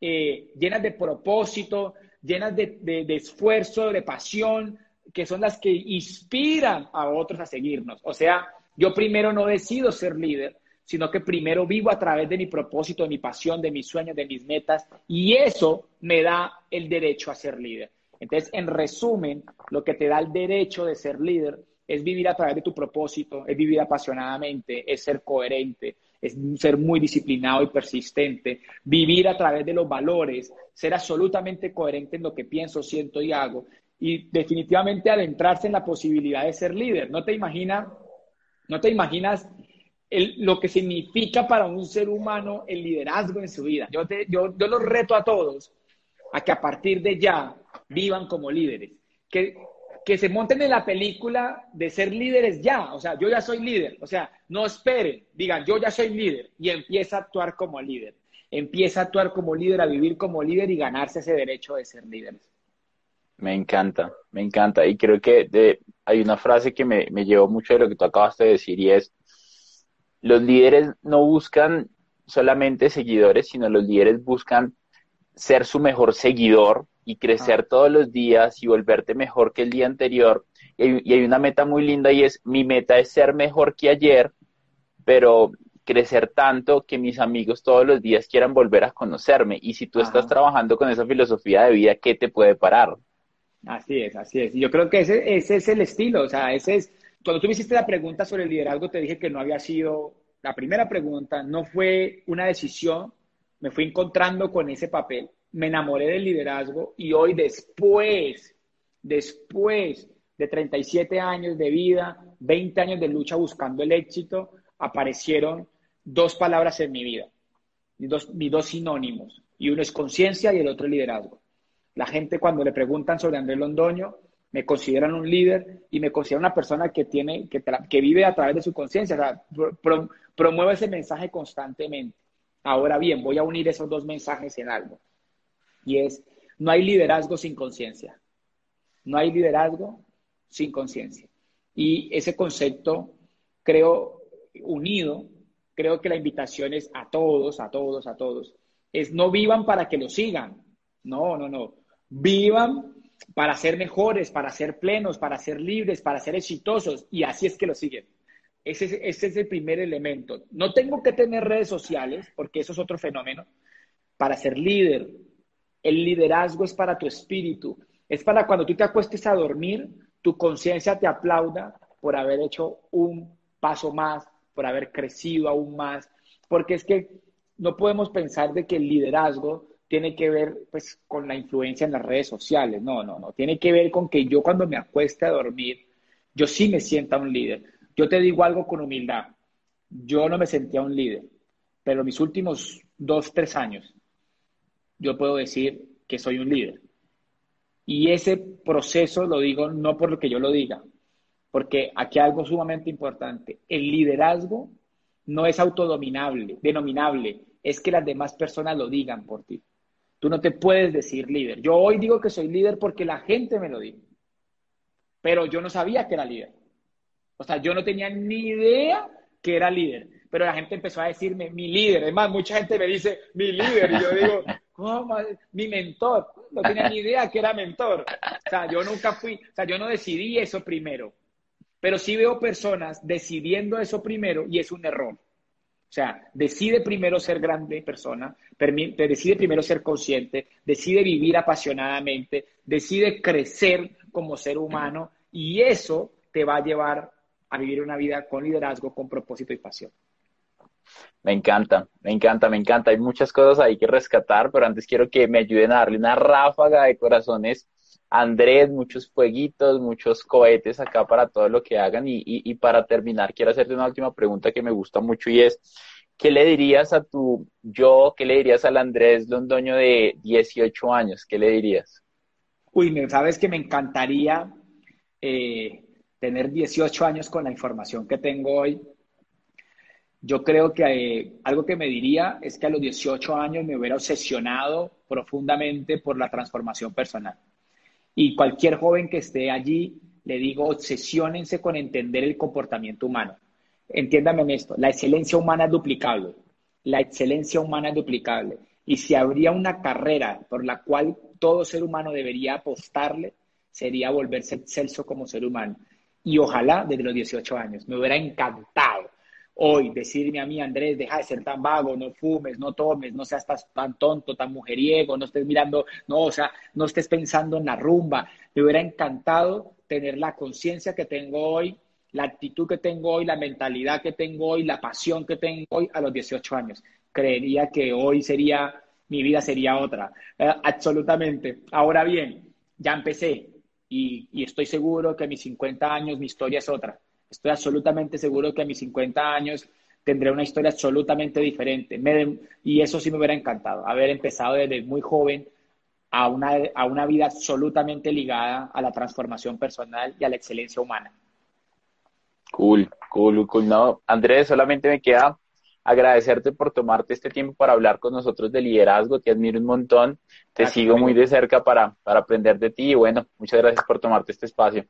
eh, llenas de propósito, llenas de, de, esfuerzo, de pasión, que son las que inspiran a otros a seguirnos. O sea, yo primero no decido ser líder, sino que primero vivo a través de mi propósito, de mi pasión, de mis sueños, de mis metas, y eso me da el derecho a ser líder. Entonces, en resumen, lo que te da el derecho de ser líder es vivir a través de tu propósito, es vivir apasionadamente, es ser coherente, es ser muy disciplinado y persistente, vivir a través de los valores, ser absolutamente coherente en lo que pienso, siento y hago, y definitivamente adentrarse en la posibilidad de ser líder. No te imaginas, no te imaginas lo que significa para un ser humano el liderazgo en su vida. Yo, te, yo, yo los reto a todos a que a partir de ya vivan como líderes, que que se monten en la película de ser líderes ya, o sea, yo ya soy líder, o sea, no esperen, digan, yo ya soy líder y empieza a actuar como líder, empieza a actuar como líder, a vivir como líder y ganarse ese derecho de ser líderes. Me encanta, me encanta. Y creo que de, hay una frase que me, me llevó mucho de lo que tú acabaste de decir y es, los líderes no buscan solamente seguidores, sino los líderes buscan ser su mejor seguidor y crecer todos los días y volverte mejor que el día anterior y hay, una meta muy linda y es, mi meta es ser mejor que ayer, pero crecer tanto que mis amigos todos los días quieran volver a conocerme. Y si tú estás trabajando con esa filosofía de vida, ¿qué te puede parar? Así es, así es. Yo creo que ese, ese es el estilo, o sea, ese es, cuando tú me hiciste la pregunta sobre el liderazgo, te dije que no había sido, la primera pregunta no fue una decisión, me fui encontrando con ese papel, me enamoré del liderazgo y hoy después, después de 37 años de vida, 20 años de lucha buscando el éxito, aparecieron dos palabras en mi vida, mis dos, mis dos sinónimos, y uno es conciencia y el otro es liderazgo. La gente cuando le preguntan sobre Andrés Londoño, me consideran un líder y me consideran una persona que tiene, que, que vive a través de su conciencia, o promueve ese mensaje constantemente. Ahora bien, voy a unir esos dos mensajes en algo. Y es, no hay liderazgo sin conciencia. No hay liderazgo sin conciencia. Y ese concepto, creo, unido, creo que la invitación es a todos, a todos, a todos, es no vivan para que lo sigan. No, no, no. Vivan para ser mejores, para ser plenos, para ser libres, para ser exitosos. Y así es que lo siguen. Ese, ese, es el primer elemento. No tengo que tener redes sociales, porque eso es otro fenómeno, para ser líder. El liderazgo es para tu espíritu. Es para cuando tú te acuestes a dormir, tu conciencia te aplauda por haber hecho un paso más, por haber crecido aún más. Porque es que no podemos pensar de que el liderazgo tiene que ver pues con la influencia en las redes sociales. No, no, no. Tiene que ver con que yo cuando me acueste a dormir, yo sí me sienta un líder. Yo te digo algo con humildad. Yo no me sentía un líder, pero mis últimos dos, tres años, yo puedo decir que soy un líder. Y ese proceso lo digo no por lo que yo lo diga, porque aquí hay algo sumamente importante. El liderazgo no es autodominable, denominable, es que las demás personas lo digan por ti. Tú no te puedes decir líder. Yo hoy digo que soy líder porque la gente me lo dijo. Pero yo no sabía que era líder. O sea, yo no tenía ni idea que era líder. Pero la gente empezó a decirme mi líder. Es más, mucha gente me dice mi líder. Y yo digo, ¿cómo? Mi mentor. No tenía ni idea que era mentor. O sea, yo nunca fui, o sea, yo no decidí eso primero. Pero sí veo personas decidiendo eso primero y es un error. Sea, decide primero ser grande persona, decide primero ser consciente, decide vivir apasionadamente, decide crecer como ser humano y eso te va a llevar a vivir una vida con liderazgo, con propósito y pasión. Me encanta, me encanta, me encanta. Hay muchas cosas ahí que rescatar, pero antes quiero que me ayuden a darle una ráfaga de corazones Andrés, muchos fueguitos, muchos cohetes acá para todo lo que hagan. Y, para terminar, quiero hacerte una última pregunta que me gusta mucho y es, ¿qué le dirías a tu yo, qué le dirías al Andrés Londoño de 18 años? ¿Qué le dirías? Uy, sabes que me encantaría eh, tener 18 años con la información que tengo hoy. Yo creo que eh, algo que me diría es que a los 18 años me hubiera obsesionado profundamente por la transformación personal y cualquier joven que esté allí, le digo, obsesiónense con entender el comportamiento humano. Entiéndame en esto, la excelencia humana es duplicable. La excelencia humana es duplicable. Y si habría una carrera por la cual todo ser humano debería apostarle, sería volverse excelso como ser humano. Y ojalá desde los 18 años. Me hubiera encantado hoy decirme a mí, Andrés, deja de ser tan vago, no fumes, no tomes, no seas tan tonto, tan mujeriego, no estés mirando, no, o sea, no estés pensando en la rumba. Me hubiera encantado tener la conciencia que tengo hoy, la actitud que tengo hoy, la mentalidad que tengo hoy, la pasión que tengo hoy a los 18 años. Creería que hoy sería, mi vida sería otra. Eh, absolutamente. Ahora bien, ya empecé y, y estoy seguro que a mis 50 años mi historia es otra Estoy absolutamente seguro que a mis 50 años tendré una historia absolutamente diferente. y eso sí me hubiera encantado, haber empezado desde muy joven a una, a una vida absolutamente ligada a la transformación personal y a la excelencia humana. Cool, cool, cool. No, Andrés, solamente me queda agradecerte por tomarte este tiempo para hablar con nosotros de liderazgo. Te admiro un montón. Te sigo muy de cerca para, para aprender de ti. Y bueno, muchas gracias por tomarte este espacio.